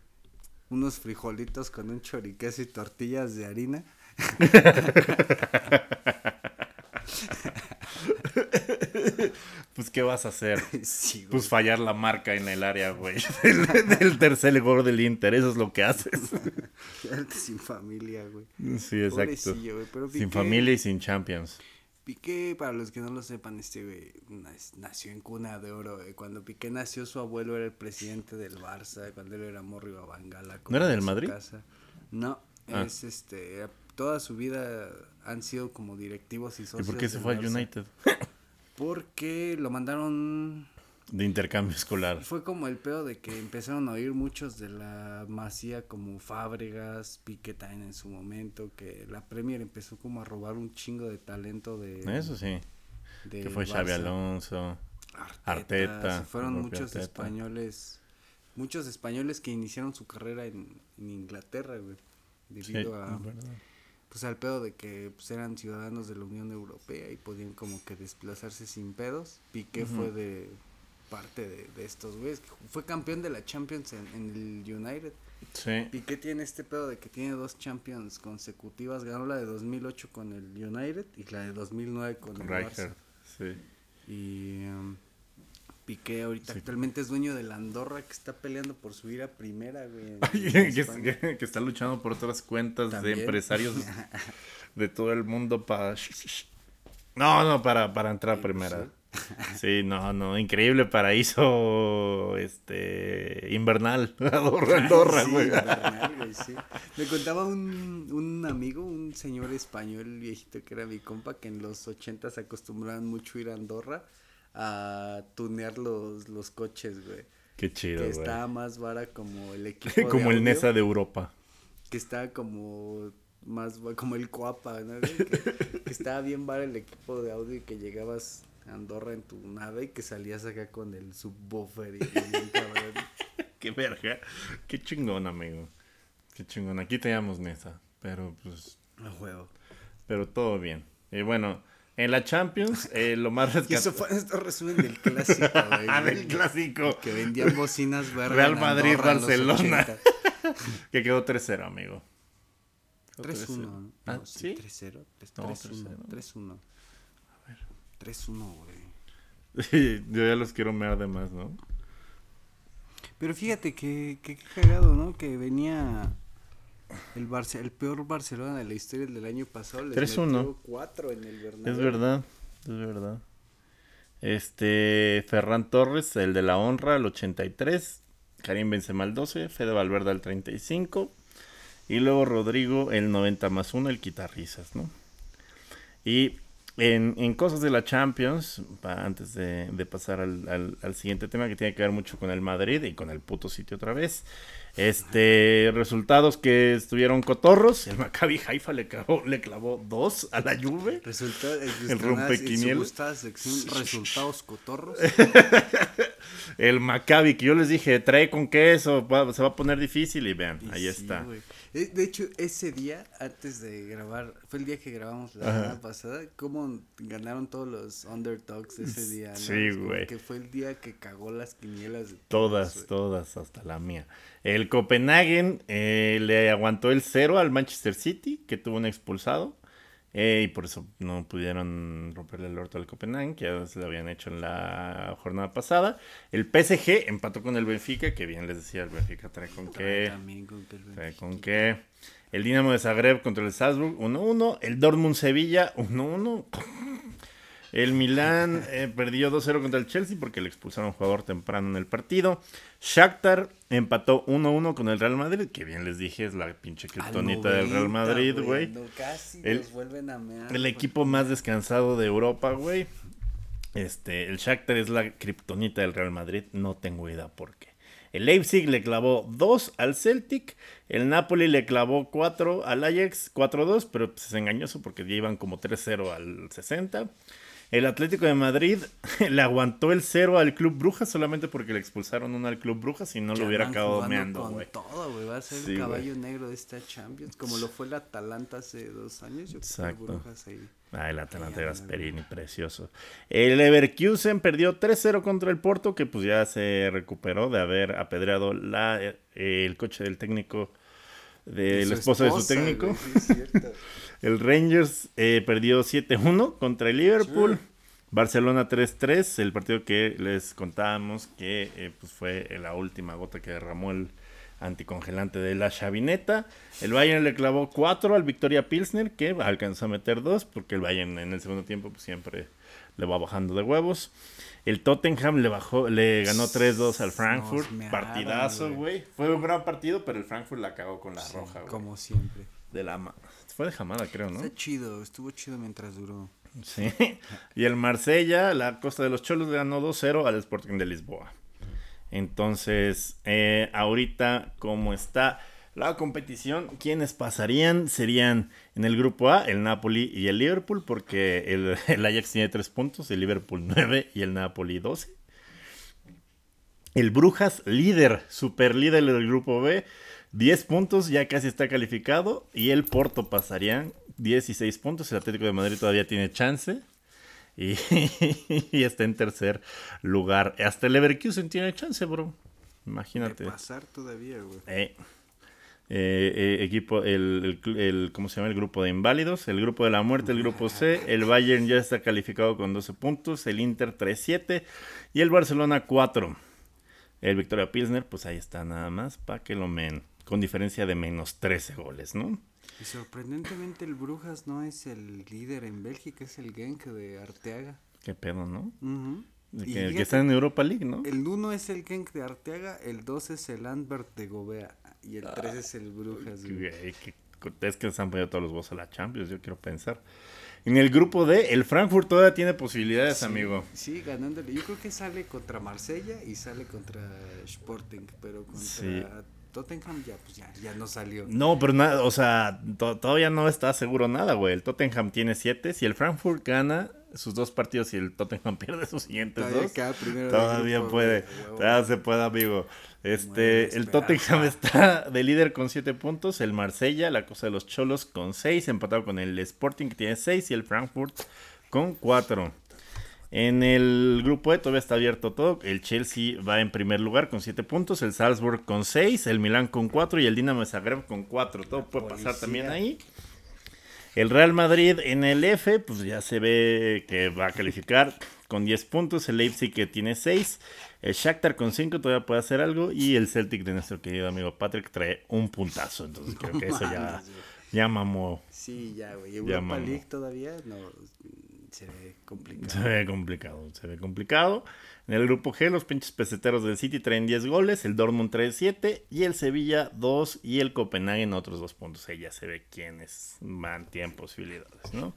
unos frijolitos con un choriqueso y tortillas de harina. Pues, ¿qué vas a hacer? sí. Pues fallar la marca en el área, güey. Del, del tercer gol del Inter, eso es lo que haces. Quedarte sin familia, güey. Sí, exacto. Pobrecillo, güey. Pero Sin familia y sin Champions. Piqué, para los que no lo sepan, este güey nació en cuna de oro. güey. Cuando Piqué nació, su abuelo era el presidente del Barça. Cuando él era morro iba a Bangala. ¿No era del Madrid? casa. No, Ah. es este. Toda su vida han sido como directivos y ¿Y socios. por qué se fue al Barça. United? Porque lo mandaron. De intercambio escolar. Fue como el pedo de que empezaron a oír muchos de la masía como Fábregas, Piqué también en su momento, que la Premier empezó como a robar un chingo de talento de... Eso sí. de Que fue Xavi. Alonso. Arteta, Arteta, se fueron muchos Arteta. españoles, muchos españoles que iniciaron su carrera en, en Inglaterra, güey, Sí, debido a, es verdad. Pues al pedo de que pues, eran ciudadanos de la Unión Europea y podían como que desplazarse sin pedos. Piqué Ujú. fue de parte de, de estos güeyes, que fue campeón de la Champions en, en el United. Sí. Piqué tiene este pedo de que tiene dos Champions consecutivas, ganó la de 2008 con el United y la de 2009 con, Con el Barça. Sí. Y um, Piqué ahorita actualmente es dueño de la Andorra que está peleando por subir a primera, güey. que, está luchando por otras cuentas de empresarios de todo el mundo para... No, no, para, para entrar a primera. Sí, no, no, increíble paraíso este invernal. Andorra, Andorra, güey. Me contaba un, un amigo, un señor español viejito que era mi compa, que en los 80 se acostumbraban mucho ir a Andorra a tunear los, los coches, güey. Qué chido, Que estaba más vara como el equipo Como el NESA de Europa. Que estaba como más como el Coapa, ¿no? Que, estaba bien vara el equipo de audio y que llegabas a Andorra en tu nave y que salías acá con el subwoofer y bien cabrón. Qué verga. Qué chingón, amigo. Qué chingón. Aquí teníamos NESA, pero pues... A juego. Pero todo bien. Y bueno, en la Champions, eh, lo más rescatable. eso fue esto resumen del clásico, güey. ah, del clásico. Que vendían bocinas verdes. Real Madrid, Barcelona. que quedó 3-0, amigo. 3-1. Ah, sí. 3-0. 3-1. 3-1. A ver. 3-1, güey. Yo ya los quiero mear de más, ¿no? Pero fíjate que, que, que cagado, ¿no? Que venía el, Barce el peor Barcelona de la historia del año pasado. Les 3-1. 4 en el Bernabéu. Es verdad, es verdad. Este, Ferran Torres, el de la honra, al 83. Karim Benzema al 12. Fede Valverde al 35. Y luego Rodrigo, el 90 más 1, el quitarrisas, ¿no? Y en, en, cosas de la Champions, antes de, de pasar al, al, al, siguiente tema que tiene que ver mucho con el Madrid y con el puto sitio otra vez, este, resultados que estuvieron cotorros. El Maccabi Haifa le clavó, le clavó dos a la Juve. Resulta, el rompequiniel. resultados cotorros. el Maccabi, que yo les dije, trae con queso, se va a poner difícil y vean, ahí está. De hecho, ese día, antes de grabar, fue el día que grabamos la semana pasada, cómo ganaron todos los underdogs ese día, ¿no? Sí, güey. Que fue el día que cagó las quinielas de todas. Todas, hasta la mía. El Copenhagen eh, le aguantó el cero al Manchester City, que tuvo un expulsado. Eh, y por eso no pudieron romperle el orto al Copenhagen, que ya se lo habían hecho en la jornada pasada. El PSG empató con el Benfica, que bien les decía, el Benfica trae con qué. Trae con qué. El Dinamo de Zagreb contra el Salzburg 1-1. El Dortmund Sevilla 1-1. El Milán eh, perdió 2-0 contra el Chelsea porque le expulsaron a un jugador temprano en el partido. Shakhtar empató 1-1 con el Real Madrid, que bien les dije, es la pinche criptonita del Real Madrid, güey. el, vuelven a el equipo más descansado de Europa, güey. Este, el Shakhtar es la criptonita del Real Madrid, no tengo idea por qué. El Leipzig le clavó 2 al Celtic. El Napoli le clavó 4 al Ajax, 4-2, pero pues, es engañoso porque ya iban como 3-0 al 60. El Atlético de Madrid le aguantó el cero al Club Brujas solamente porque le expulsaron uno al Club Brujas y no lo hubiera acabado meando, güey. todo, güey. Va a ser el caballo negro de esta Champions, como lo fue el Atalanta hace dos años. Yo Exacto. Brujas ahí. Ah, el Atalanta era Sperini, precioso. El Leverkusen perdió 3-0 contra el Porto, que pues ya se recuperó de haber apedreado la, eh, el coche del técnico, del de esposo de su técnico. El Rangers eh, perdió 7-1 contra el Liverpool. Barcelona 3-3, el partido que les contábamos que eh, pues fue la última gota que derramó el anticongelante de la chavineta. El Bayern le clavó 4 al Victoria Pilsner, que alcanzó a meter 2, porque el Bayern en el segundo tiempo pues, siempre le va bajando de huevos. El Tottenham le bajó, le ganó 3-2 al Frankfurt. Partidazo, güey. Fue un gran partido, pero el Frankfurt la cagó con la roja, güey. Como siempre. De la fue de jamada, creo, ¿no? Está chido, estuvo chido mientras duró. Sí. Y el Marsella, la Costa de los Cholos, ganó 2-0 al Sporting de Lisboa. Entonces, eh, ahorita, ¿cómo está la competición? ¿Quiénes pasarían? Serían en el grupo A el Napoli y el Liverpool, porque el, el Ajax tiene 3 puntos, el Liverpool 9 y el Napoli 12. El Brujas, líder, super líder del grupo B, 10 puntos, ya casi está calificado. Y el Porto pasaría 16 puntos. El Atlético de Madrid todavía tiene chance. Y, está en tercer lugar. Hasta el Leverkusen tiene chance, bro. Imagínate. pasar todavía, güey. Eh. eh, eh, equipo, el, el- el- ¿cómo se llama? El grupo de inválidos, el grupo de la muerte, el grupo C, el Bayern ya está calificado con 12 puntos, el Inter 3-7 y el Barcelona 4. El Victoria Pilsner, pues ahí está nada más, para que lo men, con diferencia de menos 13 goles, ¿no? Y sorprendentemente el Brujas no es el líder en Bélgica, es el Genk de Arteaga. Qué pedo, ¿no? De Y Que, está en Europa League, ¿no? El 1 es el Genk de Arteaga, el 2 es el Antwerp de Gobea y el 3 es el Brujas. güey. Güey, que- Es que se han podido todos los votos a la Champions, yo quiero pensar. En el grupo D, el Frankfurt todavía tiene posibilidades, Sí, amigo. Sí, ganándole. Yo creo que sale contra Marsella y sale contra Sporting, pero contra Sí. Tottenham ya, pues ya, ya no salió. No, pero nada, o sea, to- todavía no está seguro nada, güey. El Tottenham tiene 7. Si el Frankfurt gana sus dos partidos y el Tottenham pierde sus siguientes Todavía dos, queda primero todavía grupo, puede. güey. Todavía se puede, amigo. Este, Bueno, el Tottenham está de líder con 7 puntos. El Marsella, la cosa de los Cholos, con 6. Empatado con el Sporting, que tiene 6. Y el Frankfurt con 4. En el grupo E todavía está abierto todo. El Chelsea va en primer lugar con 7 puntos, el Salzburg con 6, el Milán con 4 y el Dinamo de Zagreb con 4. Todo puede pasar también ahí. El Real Madrid en el F, pues ya se ve que va a calificar con 10 puntos. El Leipzig que tiene 6. El Shakhtar con 5 todavía puede hacer algo. Y el Celtic de nuestro querido amigo Patrick trae un puntazo. Entonces creo que eso ya, mames, ya mamó. Sí, ya, güey. Europa. League todavía no se ve complicado. Se ve complicado, se ve complicado. En el grupo G, los pinches peseteros del City traen 10 goles, el Dortmund trae 7 y el Sevilla 2 y el Copenhagen otros 2 puntos. Ahí ya se ve quiénes van, tienen posibilidades, ¿no?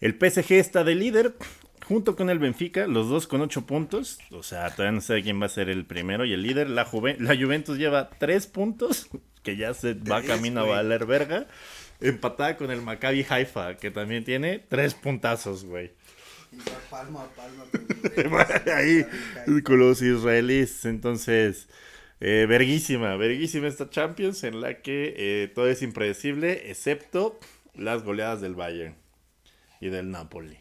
El PSG está de líder junto con el Benfica, los dos con 8 puntos. O sea, todavía no sé quién va a ser el primero y el líder. La, Juve- la Juventus lleva 3 puntos, que ya se va camino a valer verga. Empatada con el Maccabi Haifa, que también tiene 3 puntazos, güey. Y va palmo a palmo. ahí con los israelíes. Entonces, eh, verguísima, verguísima esta Champions en la que eh, todo es impredecible, excepto las goleadas del Bayern y del Napoli.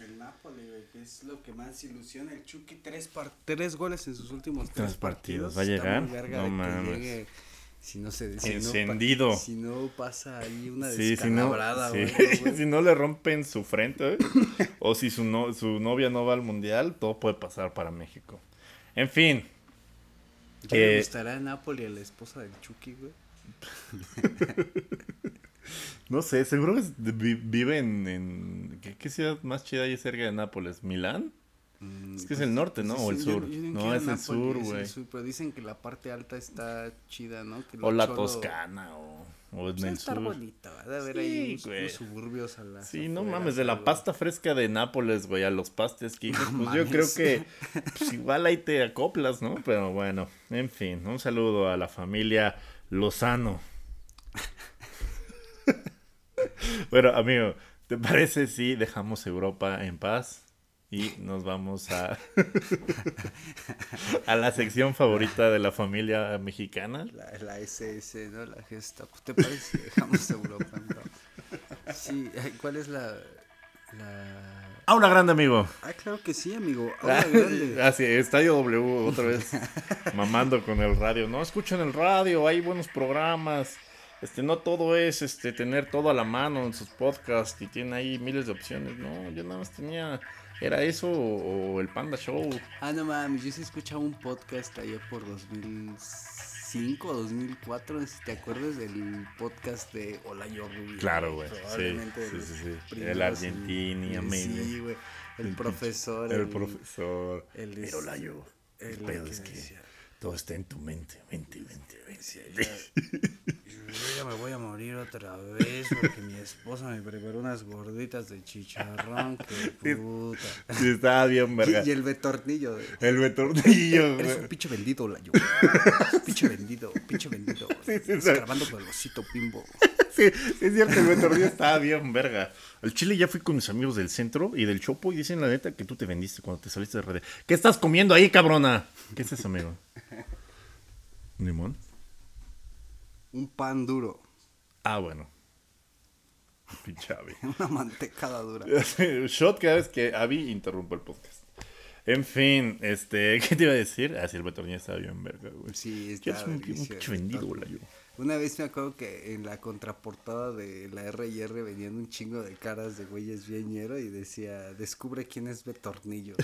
El Napoli, güey, que es lo que más ilusiona. El Chucky, tres, par- tres goles en sus últimos Tres tres, partidos. partidos. ¿Va a llegar? No mames. Si no se si no Encendido. si no pasa ahí una Sí, si no, descalabrada, sí, güey, güey. si no le rompen su frente, ¿eh? o si su, no- su novia no va al mundial, todo puede pasar para México. En fin, ¿Ya le Eh, gustará a Napoli a la esposa del Chucky, güey? no sé, seguro que vi- vive en... en- ¿qué, qué ciudad más chida hay cerca de Nápoles? ¿Milán? Es que es el norte, ¿no? O el Pues sur. yo No, es el sur, güey. Pero dicen que la parte alta está chida, ¿no? Que O la cholo- Toscana, o, o en Pues el estar sur. bonito, va a haber Sí, ahí unos, güey. unos suburbios a Sí, no mames, de la pasta fresca de Nápoles, güey, a los pastes que pues yo creo que pues, igual ahí te acoplas, ¿no? Pero bueno, en fin, un saludo a la familia Lozano. bueno, amigo, ¿te parece si dejamos Europa en paz? Y nos vamos a, a la sección favorita de la familia mexicana. La, la SS, ¿no? La gesta. Pues, ¿Te parece dejamos Europa? no? Sí, ¿cuál es la, la... Aula grande, amigo. Ah, claro que sí, amigo. Ahora grande. Ah, sí, Estadio W otra vez mamando con el radio. No, escuchen el radio, hay buenos programas. Este, no todo es este tener todo a la mano en sus podcasts y tiene ahí miles de opciones. No, yo nada más tenía era eso o, o el Panda Show. Ah, no mames, yo sí escuchaba un podcast allá por 2005 o 2004, no sé si te acuerdas del podcast de Hola Yo Rubio. Claro, güey, Probablemente sí, sí, sí, El en- Argentini. Sí, güey. El, El profesor. El profesor. el Pero este- la yo. El el pedo es que todo está en tu mente, mente, mente, mente. Yo ya me voy a morir otra vez porque mi esposa me preparó unas gorditas de chicharrón. Que puta. Sí, estaba bien, verga. Y, y el betornillo. de- El betornillo, Eres un pinche vendido, la yo. pinche vendido, pinche vendido. Sí, sí. Escarbando con el osito pimbo. Sí, es cierto, el Betorrillo estaba bien, verga. Al Chile ya fui con mis amigos del centro y del Chopo y dicen la neta que tú te vendiste cuando te saliste de red. ¿Qué estás comiendo ahí, cabrona? ¿Qué es eso, amigo? ¿Un limón? Un pan duro. Ah, bueno. Pinche Abby. Una mantecada dura. Shot cada vez que Abby interrumpe el podcast. En fin, este, ¿qué te iba a decir? Ah, sí, el Betornía estaba bien verga, güey. Sí, está es un, pinche vendido, güey. yo. Una vez me acuerdo que en la contraportada de la R&R venían un chingo de caras de güeyes bien ñero y decía, descubre quién es Betornillo.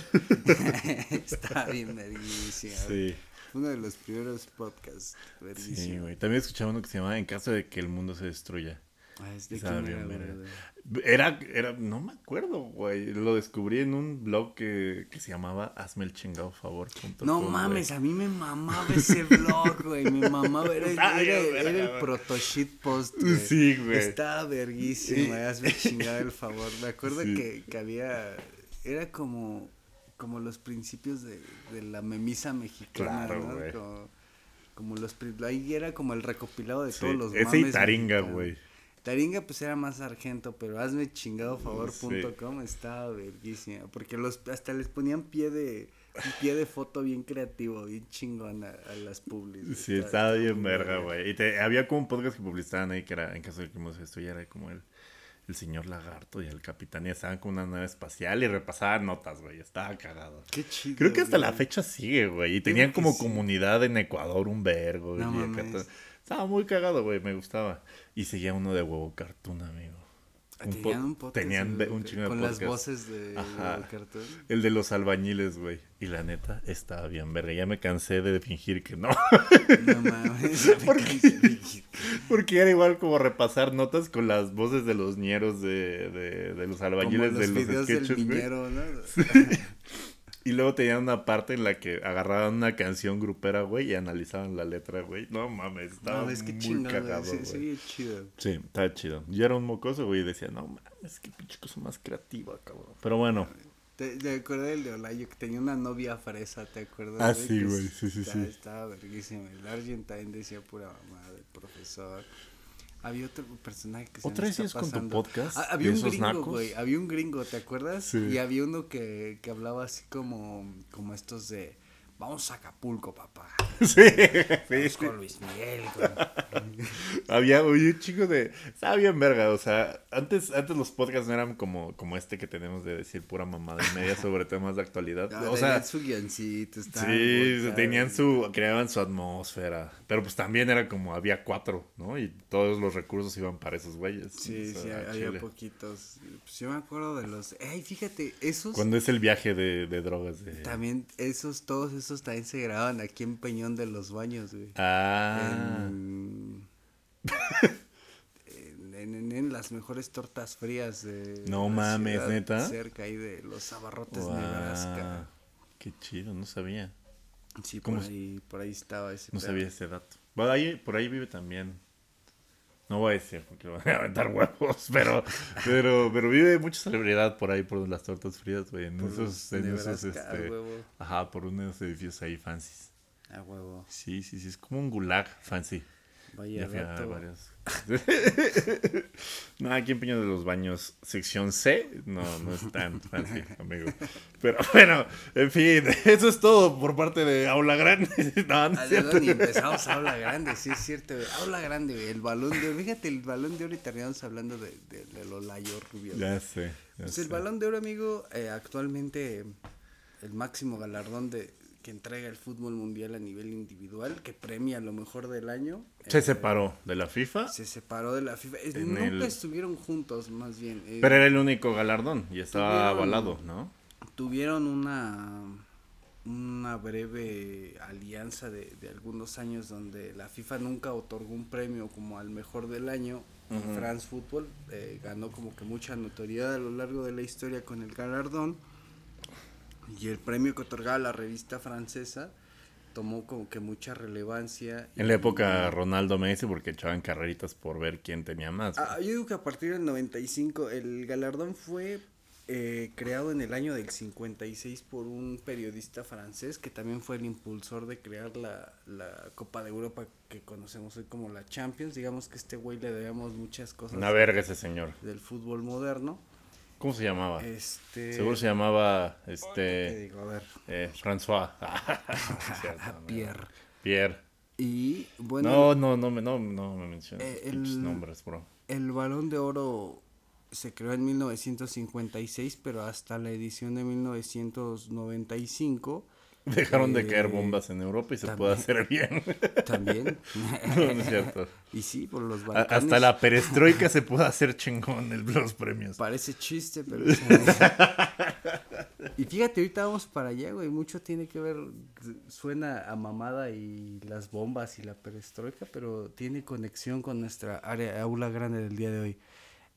Está bien verguísima. Sí, Uno de los primeros podcasts. sí, güey. También escuchaba uno que se llamaba En caso de que el mundo se destruya. Ah, ¿es de era? Era, era, no me acuerdo, güey. Lo descubrí en un blog que, que se llamaba hazme el chingado favor. No com, güey. mames, a mí me mamaba ese blog, güey. Me mamaba, era, era el proto shit post, güey. Sí, güey. Estaba verguísimo, hazme chingar el favor. Me acuerdo Sí. que, que había, era como, como los principios de, de la memisa mexicana, Claro, ¿no? güey. Como, como los, ahí era como el recopilado de Sí, todos los Ese y mames Taringa, mexicanos. güey. Taringa pues era más argento, pero hazme chingado favor Sí. estaba verguísima, porque los hasta les ponían pie de un pie de foto bien creativo, bien chingón a, a las publis. Sí, estaba bien verga, güey. Y te, había como un podcast que publicitaban ahí que era, en caso de que mundo se destruyera, como el, el señor lagarto y el capitán. Y estaban con una nave espacial y repasaban notas, güey. Estaba cagado. Qué chido. Creo que hasta güey. la fecha sigue, güey. Y tenían como sí. comunidad en Ecuador, un vergo. No y acá mames. todo. Estaba muy cagado, güey. Me gustaba. Y seguía uno de huevo cartoon, amigo. Un Tenían un podcast. tenían de- un chingo de Con las voces de, cartón. El de los albañiles, güey. Y la neta, estaba bien verga. Ya me cansé de fingir que no. No mames. ya me ¿Por qué? cansé de decir. Porque era igual como repasar notas con las voces de los ñeros de, de, de los Como albañiles los de los videos del sketches, niñero, ¿no? Y luego tenían una parte en la que agarraban una canción grupera, güey, y analizaban la letra, güey. No mames, estaba No, es que muy güey. cagado, Sí, güey. sí, chido. Sí, estaba chido. Yo era un mocoso, güey, y decía, no mames, qué pinche cosa más creativa, cabrón. Pero bueno, ¿Te, te acuerdas del de Olayo que tenía una novia fresa, ¿te acuerdas? Ah, güey? sí, güey, sí, sí, está- sí. Estaba verguísima. El Argentine decía pura mamá del profesor. Había otro personaje que se ¿Otra vez es con tu pasando. podcast Ah, de había un esos gringo, güey. Había un gringo, ¿te acuerdas? Sí. Y había uno que, que hablaba así como, como estos de... Vamos a Acapulco, papá. sí, sí. con Luis Miguel. güey". Había oye, un chico de. Estaba bien verga. O sea, antes, antes los podcasts no eran como, como este que tenemos de decir pura mamada y media sobre temas de actualidad. Ah, o sea, tenían su guioncito. sí, tenían su. creaban su atmósfera. Pero pues también era como había cuatro, ¿no? Y todos los recursos iban para esos güeyes. Sí, O sí, había chile. poquitos. Pues yo me acuerdo de los... Ey, fíjate, esos... Cuando es el viaje de, de drogas de. También esos, todos esos también se graban aquí en Peñón de los Baños, güey. Ah. En, en, en- en las mejores tortas frías de No la mames, ciudad, ¿neta? cerca ahí de los abarrotes Guau, Nebraska. Qué chido, no sabía. Sí, ¿Cómo por ahí, por ahí estaba ese No pedo. sabía ese dato. Bueno, ahí, por ahí vive también. No voy a decir porque van a aventar huevos, pero, pero, pero vive mucha celebridad por ahí por las tortas frías, güey. En Por esos, en esos, este, ajá, por unos edificios ahí fancies. A huevo. Sí, sí, sí, es como un gulag fancy. Vaya Ya varios. no, aquí en Peño de los Baños, sección C, no, no es tan fancy, amigo. Pero bueno, en fin, eso es todo por parte de Aula Grande. No, ni empezamos a Aula Grande, sí es cierto, güey. Aula Grande, güey. El balón de oro. Fíjate, el balón de oro y terminamos hablando de, de, de Lolayo Rubio. Ya sé. ya Pues el balón de oro, amigo, eh, actualmente el máximo galardón de que entrega el fútbol mundial a nivel individual, que premia lo mejor del año. Se eh, separó de la FIFA, Se separó de la FIFA. En Nunca el- estuvieron juntos, más bien. eh, pero era el único galardón y estaba Tuvieron- avalado, ¿no? tuvieron una una breve alianza de, de algunos años donde la FIFA nunca otorgó un premio como al mejor del año. Ujú. France Football eh, ganó como que mucha notoriedad a lo largo de la historia con el galardón y el premio que otorgaba la revista francesa tomó como que mucha relevancia. En la y- época Ronaldo Messi porque echaban carreritas por ver quién tenía más. Ah, yo digo que a partir del 95 el galardón fue eh, creado en el año del 56 por un periodista francés que también fue el impulsor de crear la, la Copa de Europa que conocemos hoy como la Champions. Digamos que a este güey le debemos muchas cosas Una verga ese señor. del fútbol moderno. ¿Cómo se llamaba? Este, Seguro se llamaba ¿qué este digo? A ver, eh, François. Pierre. Pierre. Y bueno, No, no, no me, no, no me menciones Eh, el- nombres, bro. el balón de oro se creó en 1956, pero hasta la edición de 1995 Dejaron de caer Eh, bombas en Europa y se también. puede hacer bien. también. no, no es cierto. y sí, por los Balcanes. hasta la perestroika se puede hacer chingón los premios. Parece chiste, pero... y fíjate, ahorita vamos para allá, güey. Mucho tiene que ver, suena a mamada y las bombas y la perestroika, pero tiene conexión con nuestra área, aula grande del día de hoy.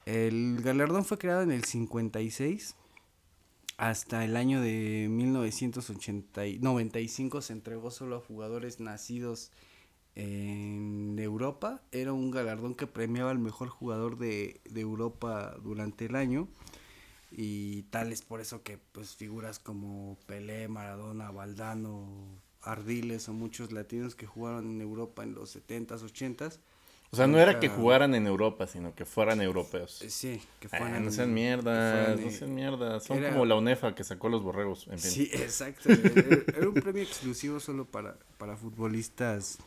El galardón fue creado en el 56. Hasta el año de 1995 se entregó solo a jugadores nacidos en Europa. Era un galardón que premiaba al mejor jugador de, de Europa durante el año. Y tal es por eso que pues figuras como Pelé, Maradona, Valdano, Ardiles o muchos latinos que jugaron en Europa en los 70s, 80s. O sea, no era que jugaran en Europa, sino que fueran europeos. eh, Sí, que Ah, fueran... no sean que mierdas, fueran, no eh, sean mierdas. Son era- como la UNEFA que sacó los borregos. En fin. Sí, exacto. Era, era un premio exclusivo solo para, para futbolistas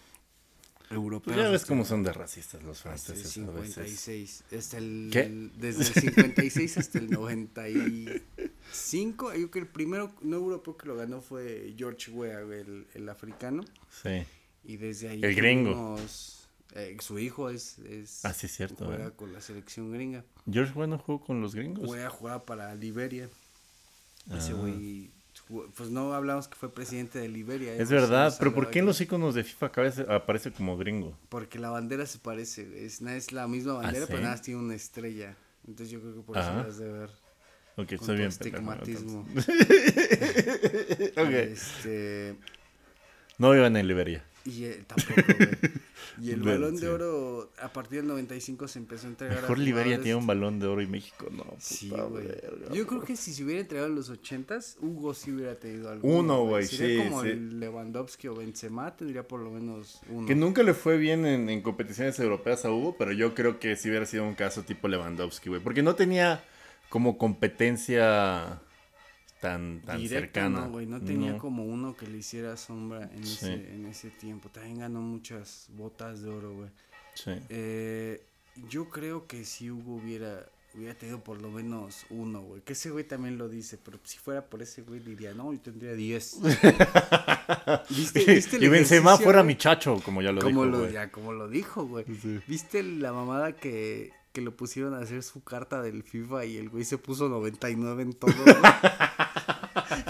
europeos. Pues ya ves cómo son de racistas los el franceses a veces. 56. Hasta el, ¿Qué? Desde el 56 hasta el 95. Yo creo que el primero no europeo que lo ganó fue George Weah, el, el africano. Sí. Y desde ahí. El gringo. Eh, su hijo es. es Ah, sí, es cierto, Juega eh. con la selección gringa. George bueno jugó con los gringos. Weah jugaba para Liberia. Ese Ah. güey. jugó- Pues no hablamos que fue presidente de Liberia. Es hemos- verdad, pero ¿por qué en los iconos de FIFA aparece, aparece como gringo? Porque la bandera se parece, güey, es, es la misma bandera, ¿sí? pero nada más tiene una estrella. Entonces yo creo que por eso las de ver. Ok, Con tu bien. pendejo, estigmatismo. entonces. ok. Este, No iban en Liberia. Y eh, tampoco, güey. Y el balón de oro, a partir del 95 se empezó a entregar Mejor a Liberia tiene un balón de oro y México no. Sí, güey. verga, Yo creo que si se hubiera entregado en los 80s, Hugo sí hubiera tenido algo. Uno, güey, Sería sí, como sí. el Lewandowski o Benzema, tendría por lo menos uno. Que nunca le fue bien en, en competiciones europeas a Hugo, pero yo creo que sí hubiera sido un caso tipo Lewandowski, güey. Porque no tenía como competencia tan, tan Directo, cercana. No, güey, no tenía No. como uno que le hiciera sombra en, Sí. ese, en ese tiempo. También ganó muchas botas de oro, güey. Sí. Eh, yo creo que si Hugo hubiera, hubiera tenido por lo menos uno, güey. Que ese güey también lo dice, pero si fuera por ese güey diría, no, yo tendría 10. ¿Viste, viste el y Benzema fuera güey? mi chacho, como ya lo como dijo, lo, güey. ya, como lo dijo, güey. Sí. ¿Viste la mamada que, que lo pusieron a hacer su carta del FIFA y el güey se puso 99 en todo, güey?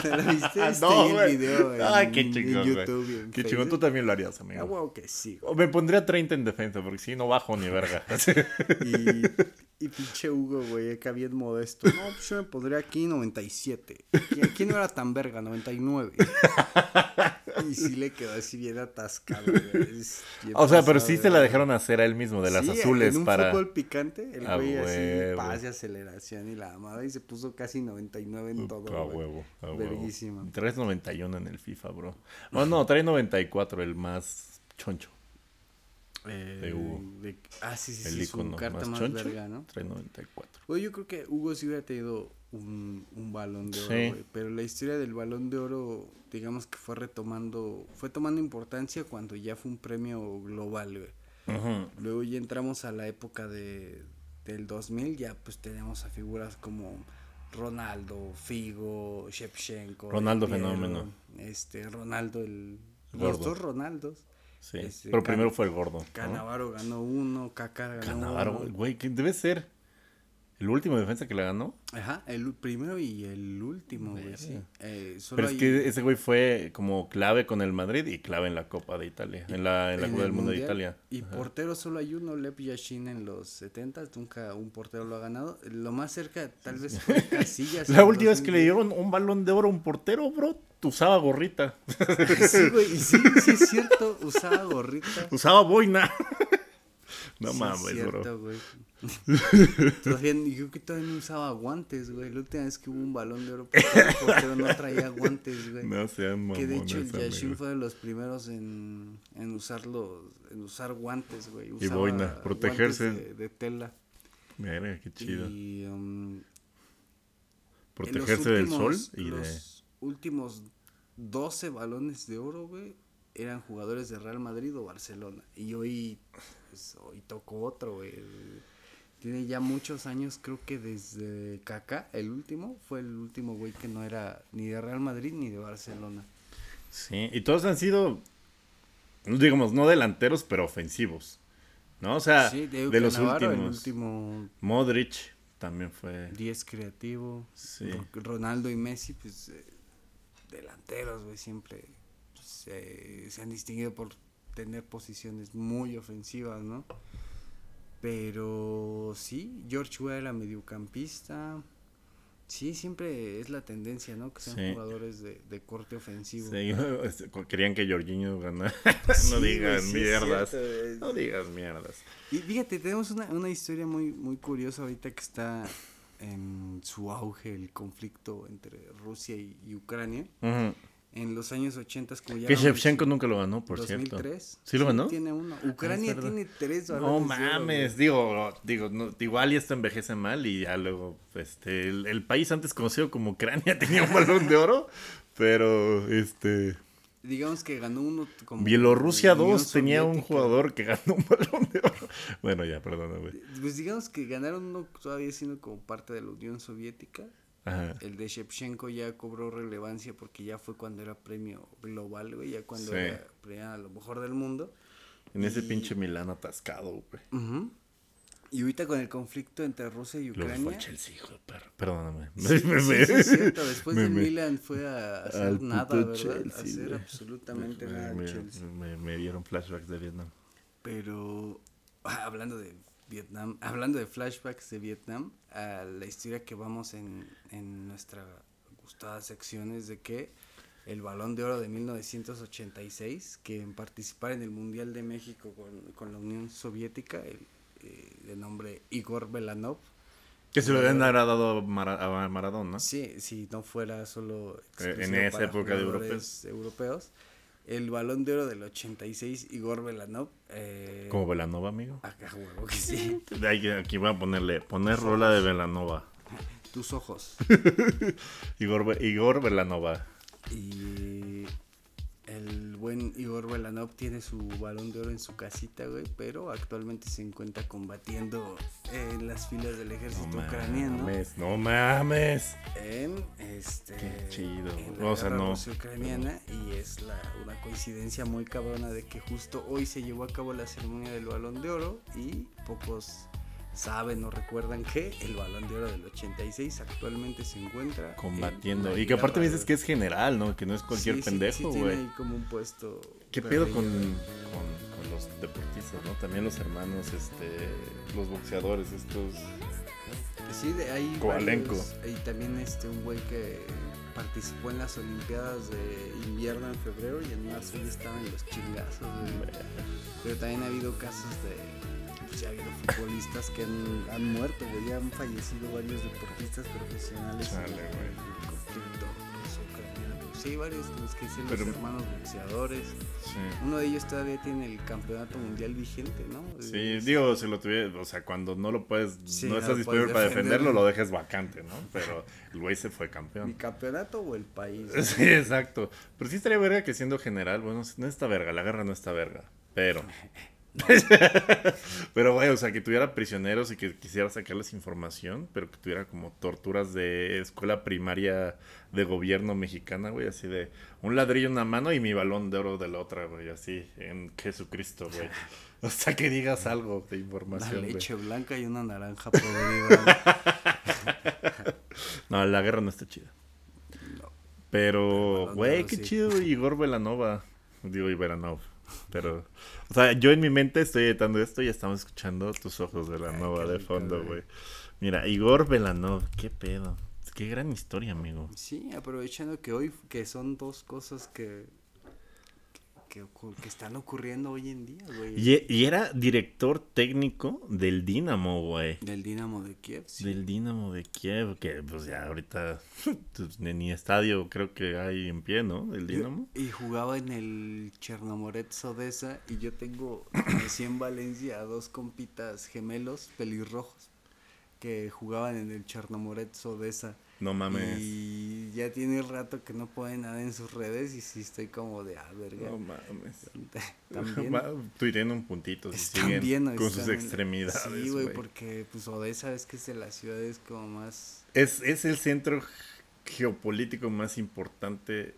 ¿No lo viste? Está No, güey. video en, Ay, qué chingón, güey. Qué chingón, tú también lo harías, Ah, amigo. huevo que sí. O me pondría 30 en defensa, porque si no bajo ni verga. Y, y pinche Hugo, güey, acá bien modesto. No, pues yo me pondría aquí 97. Y aquí no era tan verga, 99. Y sí le quedó así bien atascado, güey. O sea, pero sí se la dejaron hacer a él mismo, de las Sí, azules en un para... fútbol picante, el A güey así, pase, aceleración y la amada y se puso casi 99 en todo, a güey. huevo, a huevo. Verguísima. Traes 91 en el FIFA, bro. Oh, no, trae 94, el más choncho. Eh, De Hugo. de- ah, sí, sí, El sí, icono su carta más, más, choncho. verga, ¿no? Trae 94. Oye, yo creo que Hugo sí hubiera tenido un, un balón de oro, Sí. Pero la historia del balón de oro, digamos que fue retomando, fue tomando importancia cuando ya fue un premio global, güey. Luego ya entramos a la época de, del 2000, ya pues tenemos a figuras como Ronaldo, Figo, Shevchenko. Ronaldo Piero, fenómeno. Este, Ronaldo, el, los dos Ronaldos. Sí, Este, pero primero fue el gordo. ¿no? Canavaro ganó uno, Kaká ganó Cannavaro, uno. güey, que debe ser el último defensa que le ganó. Ajá, el primero y el último, güey, sí. Eh, solo Pero es hay- que ese güey fue como clave con el Madrid y clave en la Copa de Italia, en la, en la en Copa el del Mundo de. Italia. Y Ajá. portero solo hay uno, Lev Yashin en los 70, nunca un portero lo ha ganado. Lo más cerca tal vez fue Casillas. La última vez que le 2010. dieron un balón de oro a un portero, bro, usaba gorrita, Sí, güey, y sí, sí es cierto, usaba gorrita. usaba boina. No Sí, es mames, bro. güey. Todavía, yo que todavía no usaba guantes, güey. La última vez que hubo un balón de oro, portero no traía guantes, güey. No sean Que de hecho el mamones, Yashin fue de los primeros en, en usarlos, en usar guantes, güey. Y Usaba boina, protegerse. De, de tela. Mira, qué chido. Y um, Protegerse del sol y de... los últimos 12 balones de oro, güey, eran jugadores de Real Madrid o Barcelona. Y hoy, pues, hoy tocó otro, güey. Tiene ya muchos años, creo que desde Kaká, el último, fue el último güey que no era ni de Real Madrid ni de Barcelona. Sí, y todos han sido, digamos, no delanteros, pero ofensivos. ¿No? O sea, Sí, de, los Navarro, últimos. último Modric también fue. 10 creativo. Sí. Ro- Ronaldo y Messi, pues eh, delanteros, güey, siempre se, se han distinguido por tener posiciones muy ofensivas, ¿no? Pero sí, George Weah era mediocampista. Sí, siempre es la tendencia, ¿no? Que sean Sí. jugadores de, de corte ofensivo. Sí, este, querían que Jorginho ganara. Sí, no digas sí mierdas. cierto, no digas mierdas. Y fíjate, tenemos una, una historia muy, muy curiosa ahorita que está en su auge el conflicto entre Rusia y, y Ucrania. En los años 80, como ya Que Shevchenko nunca lo ganó, por 2003. cierto. ¿Sí lo ganó? tiene uno. Ucrania verdad. tiene tres No mames, digo, digo, no, igual y esto envejece mal y ya luego, este, el, el país antes conocido como Ucrania tenía un balón de oro, pero, este, Digamos que ganó uno como Bielorrusia Unión 2 tenía un jugador que ganó un balón de oro. Bueno, ya, güey. Pues digamos que ganaron uno todavía siendo como parte de la Unión Soviética. Ajá. El de Shevchenko ya cobró relevancia porque ya fue cuando era premio global, güey, ya cuando Sí. era premio a lo mejor del mundo. En ese pinche Milán atascado, güey. Ujú. Y ahorita con el conflicto entre Rusia y Luego fue Ucrania. el Chelsea, hijo de perro. Perdóname. Sí, sí, sí, es cierto. Después me- del me- Milan fue a hacer nada, ¿verdad? Chelsea, hacer güey. absolutamente me, nada Chelsea. me dieron flashbacks de Vietnam. Pero ah, hablando de Vietnam, hablando de flashbacks de Vietnam, a la historia que vamos en, en nuestra gustada sección es de que el Balón de Oro de 1986, que en participar en el Mundial de México con, con la Unión Soviética, el, eh, de nombre Igor Belanov, Que se lo habían dado a, Mara- a Maradona. Sí, si no fuera solo Eh, en esa época de jugadores europeos. El balón de oro del 86, Igor Belanov. Eh, Como Velanova, amigo. Acá huevo que sí. Ahí- Aquí voy a ponerle, poner rola de Velanova. Tus ojos. Igor, Igor Velanova. Y el buen Igor Belanov tiene su balón de oro en su casita, güey, pero actualmente se encuentra combatiendo en las filas del ejército No ucraniano. mames, no mames. en este Qué chido, en la O sea, no. ruso-ucraniana y es la, una coincidencia muy cabrona de que justo hoy se llevó a cabo la ceremonia del balón de oro y pocos saben o recuerdan que el balón de oro del 86 actualmente se encuentra en Combatiendo. Y que aparte me dices que es general, ¿no? Que no es cualquier Sí, sí, pendejo, sí güey. tiene ahí como un puesto ¿Qué pedo con, con, con los deportistas, no? También los hermanos, este, los boxeadores, estos. Sí, de ahí varios- y también este un güey que participó en las olimpiadas de invierno en febrero y en marzo ya estaban los chingazos, güey. Pero también ha habido casos de ya ha habido futbolistas que han, han muerto, güey, ya han fallecido varios deportistas profesionales Chale, güey. conflicto ruso-ucraniano. Sí, varios los que dicen Pero- los hermanos boxeadores. Sí. Uno de ellos todavía tiene el campeonato mundial vigente, ¿no? Sí, Es- digo, si lo tuviera, o sea, cuando no lo puedes, Sí, no no estás disponible para defender. defenderlo, lo dejes vacante, ¿no? Pero el güey se fue ¿Mi campeón. campeonato o el país? Sí, exacto. Pero sí estaría verga que siendo general, bueno, no está verga, la guerra no está verga, pero... pero, güey, o sea, que tuviera prisioneros y que quisiera sacarles información, pero que tuviera como torturas de escuela primaria de gobierno mexicana, güey, así de un ladrillo en una mano y mi balón de oro de la otra, güey, así, en Jesucristo, güey. O sea, que digas algo de Una información, güey. leche blanca y una naranja podrida. No, la guerra no está chida. No. Pero, güey, qué sí. chido Igor Velanova. Digo Iberanov. Pero, o sea, yo en mi mente estoy editando esto y estamos escuchando tus ojos Velanova Ay, qué de fondo, güey. güey. Mira, Igor Velanov, qué pedo. Qué gran historia, amigo. Sí, aprovechando que hoy, que son dos cosas que, que, están ocurriendo hoy en día, güey. Y, y era director técnico del Dinamo, güey. Del Dinamo de Kiev, sí. Del Dinamo de Kiev, que pues ya ahorita pues, ni, estadio creo que hay en pie, ¿no? El Dinamo. Y jugaba en el Chernomorets Odessa y yo tengo así en Valencia a dos compitas gemelos pelirrojos que jugaban en el Chernomorets Odessa. No mames. Y ya tiene rato que no pone nada en sus redes y sí estoy como de, ah, verga. No mames. También. Un puntito. Si siguen bien, con sus extremidades. Sí, güey, güey. porque pues Odessa es que es de las ciudades como más... Es, es el centro geopolítico más importante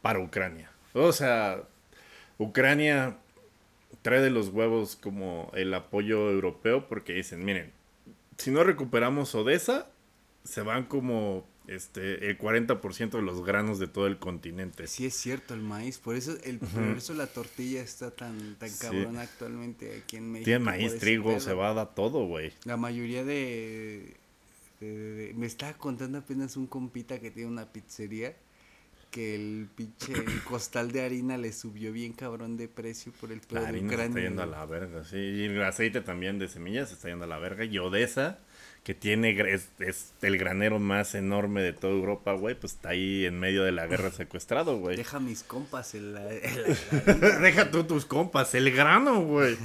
para Ucrania. O sea, Ucrania trae de los huevos como el apoyo europeo porque dicen, miren, si no recuperamos Odessa, se van como este el 40% de los granos de todo el continente. Sí es cierto, el maíz, por eso el por eso la tortilla está tan tan Sí. cabrón actualmente aquí en México. Tienen maíz, trigo, pedo. cebada, todo, güey. La mayoría de, de- de- de- Me estaba contando apenas un compita que tiene una pizzería que el pinche el costal de harina le subió bien cabrón de precio por el pedo La harina se está yendo a la verga, sí. Y el aceite también de semillas se está yendo a la verga. Y Odessa, que tiene es, es el granero más enorme de toda Europa, güey, pues está ahí en medio de la guerra secuestrado, güey. Deja mis compas la- Deja tú tus compas, el grano, güey.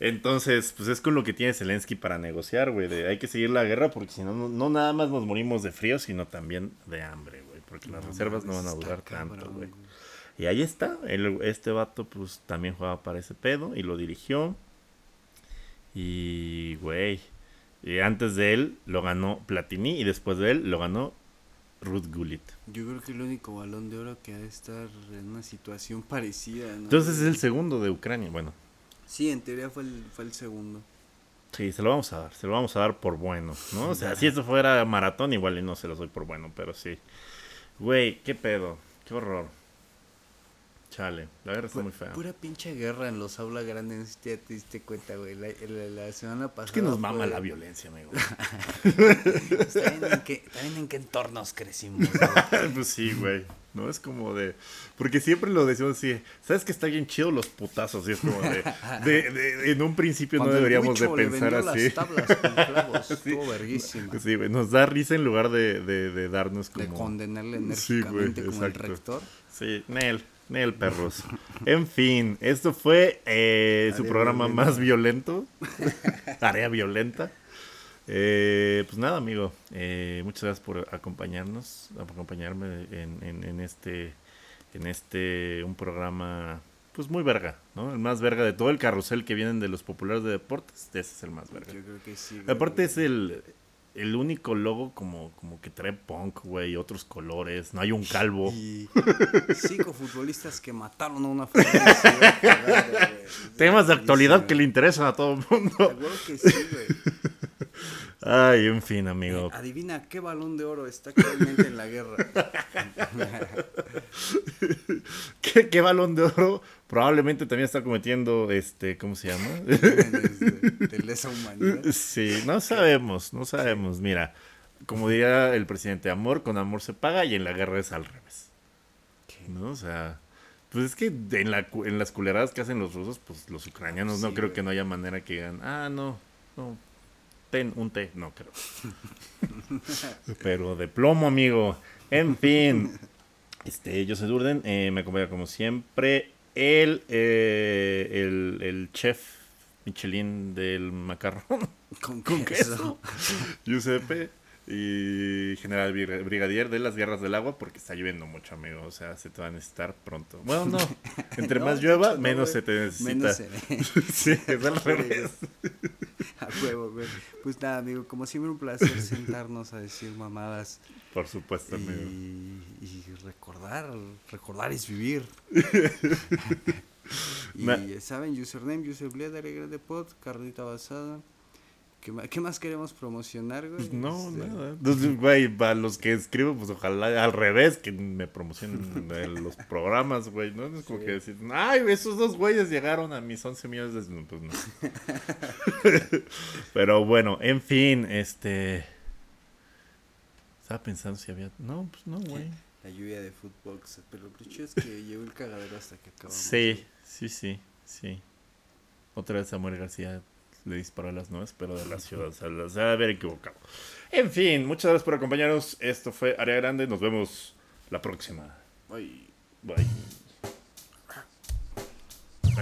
Entonces, pues es con lo que tiene Zelensky para negociar, güey. De hay que seguir la guerra porque si no, no, nada más nos morimos de frío, sino también de hambre, güey. Porque las No reservas no van a durar tanto, güey. güey. Y ahí está, el- este vato pues también jugaba para ese pedo y lo dirigió. Y, güey, y antes de él lo ganó Platini y después de él lo ganó Ruth Gullit. Yo creo que el único balón de oro que ha de estar en una situación parecida. ¿no? Entonces es el segundo de Ucrania. Bueno, Sí, en teoría fue el, fue el segundo. sí, se lo vamos a dar, se lo vamos a dar por bueno, ¿no? O sea, si esto fuera maratón igual y no se lo doy por bueno, pero sí. Güey, qué pedo, qué horror. Chale, la guerra está muy fea. Pura pinche guerra en los aulas grandes, ya te diste cuenta, güey. La, la- la semana pasada. Es que nos mama fue- la violencia, amigo. ¿Saben en qué, saben en qué entornos crecimos? güey? pues sí, güey. No es como de. Porque siempre lo decimos así. ¿Sabes que está bien chido los putazos? Y es como de. de- de- en un principio Cuando no deberíamos de le pensar vendió así. las tablas con clavos, estuvo verguísima. Sí, güey. Nos da risa en lugar de, de, de darnos De como. condenarle Sí, güey, enérgicamente como el exacto. rector. Sí, Nel. Nel, perros. En fin, esto fue eh, su programa violenta. más violento. Área violenta. Eh, pues nada, amigo. eh, muchas gracias por acompañarnos, por acompañarme en, en, en este, en este, un programa, pues muy verga, ¿no? El más verga de todo el carrusel que vienen de los populares de deportes. Ese es el más verga. Yo creo que sí. Aparte es el, el único logo como, como que trae punk, güey, otros colores. No hay un calvo. Y cinco futbolistas que mataron a una güey. Temas de actualidad que le interesan a todo el mundo. Seguro que sí, güey. Ay, en fin, amigo. Eh, adivina qué balón de oro está actualmente en la guerra. ¿Qué, qué balón de oro? Probablemente también está cometiendo, este, ¿cómo se llama? De, de lesa humanidad. sí, no sabemos, no sabemos. Mira, como diría el presidente, amor con amor se paga y en la guerra es al revés. ¿No? O sea, pues es que en, la, en las culeradas que hacen los rusos, pues los ucranianos no Sí, creo güey. que no haya manera que digan, ah, no, no, ten un té, no creo. Pero de plomo, amigo. En fin. Este, yo soy Durden, eh, me acompaña como siempre el, eh, el, el chef Michelin del macarrón. Con, queso. Giuseppe y general Brig- brigadier de las guerras del agua porque está lloviendo mucho, amigo. O sea, se te va a necesitar pronto. Bueno, no. Entre No, más llueva, hecho, menos se te necesita. Menos se- sí, es al revés. A huevo, güey. Pues nada, amigo, como siempre un placer sentarnos a decir mamadas Por supuesto, amigo. y, recordar, recordar es vivir. y saben, username, userbled, grande pod, carnita basada. ¿Qué más, ¿Qué más queremos promocionar, güey? Pues no, Este, nada. Entonces, güey, para los que escribo, pues ojalá al revés, que me promocionen en los programas, güey, ¿no? Es como Sí. que decir, ay, esos dos güeyes llegaron a mis 11 millones de... Pues no. Pero bueno, en fin, este... Estaba pensando si había... No, pues no, güey. La lluvia de fútbol, pero lo chido es que llegó el cagadero hasta que acabamos. Sí, sí, sí, sí. Otra vez Samuel García le disparó a las nubes, pero de la ciudad. O sea, la- se debe haber equivocado. En fin, muchas gracias por acompañarnos. Esto fue Área Grande. Nos vemos la próxima. Bye.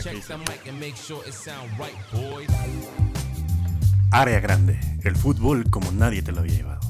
Check the mic and make sure it sound right, boys. Área Grande. El fútbol como nadie te lo había llevado.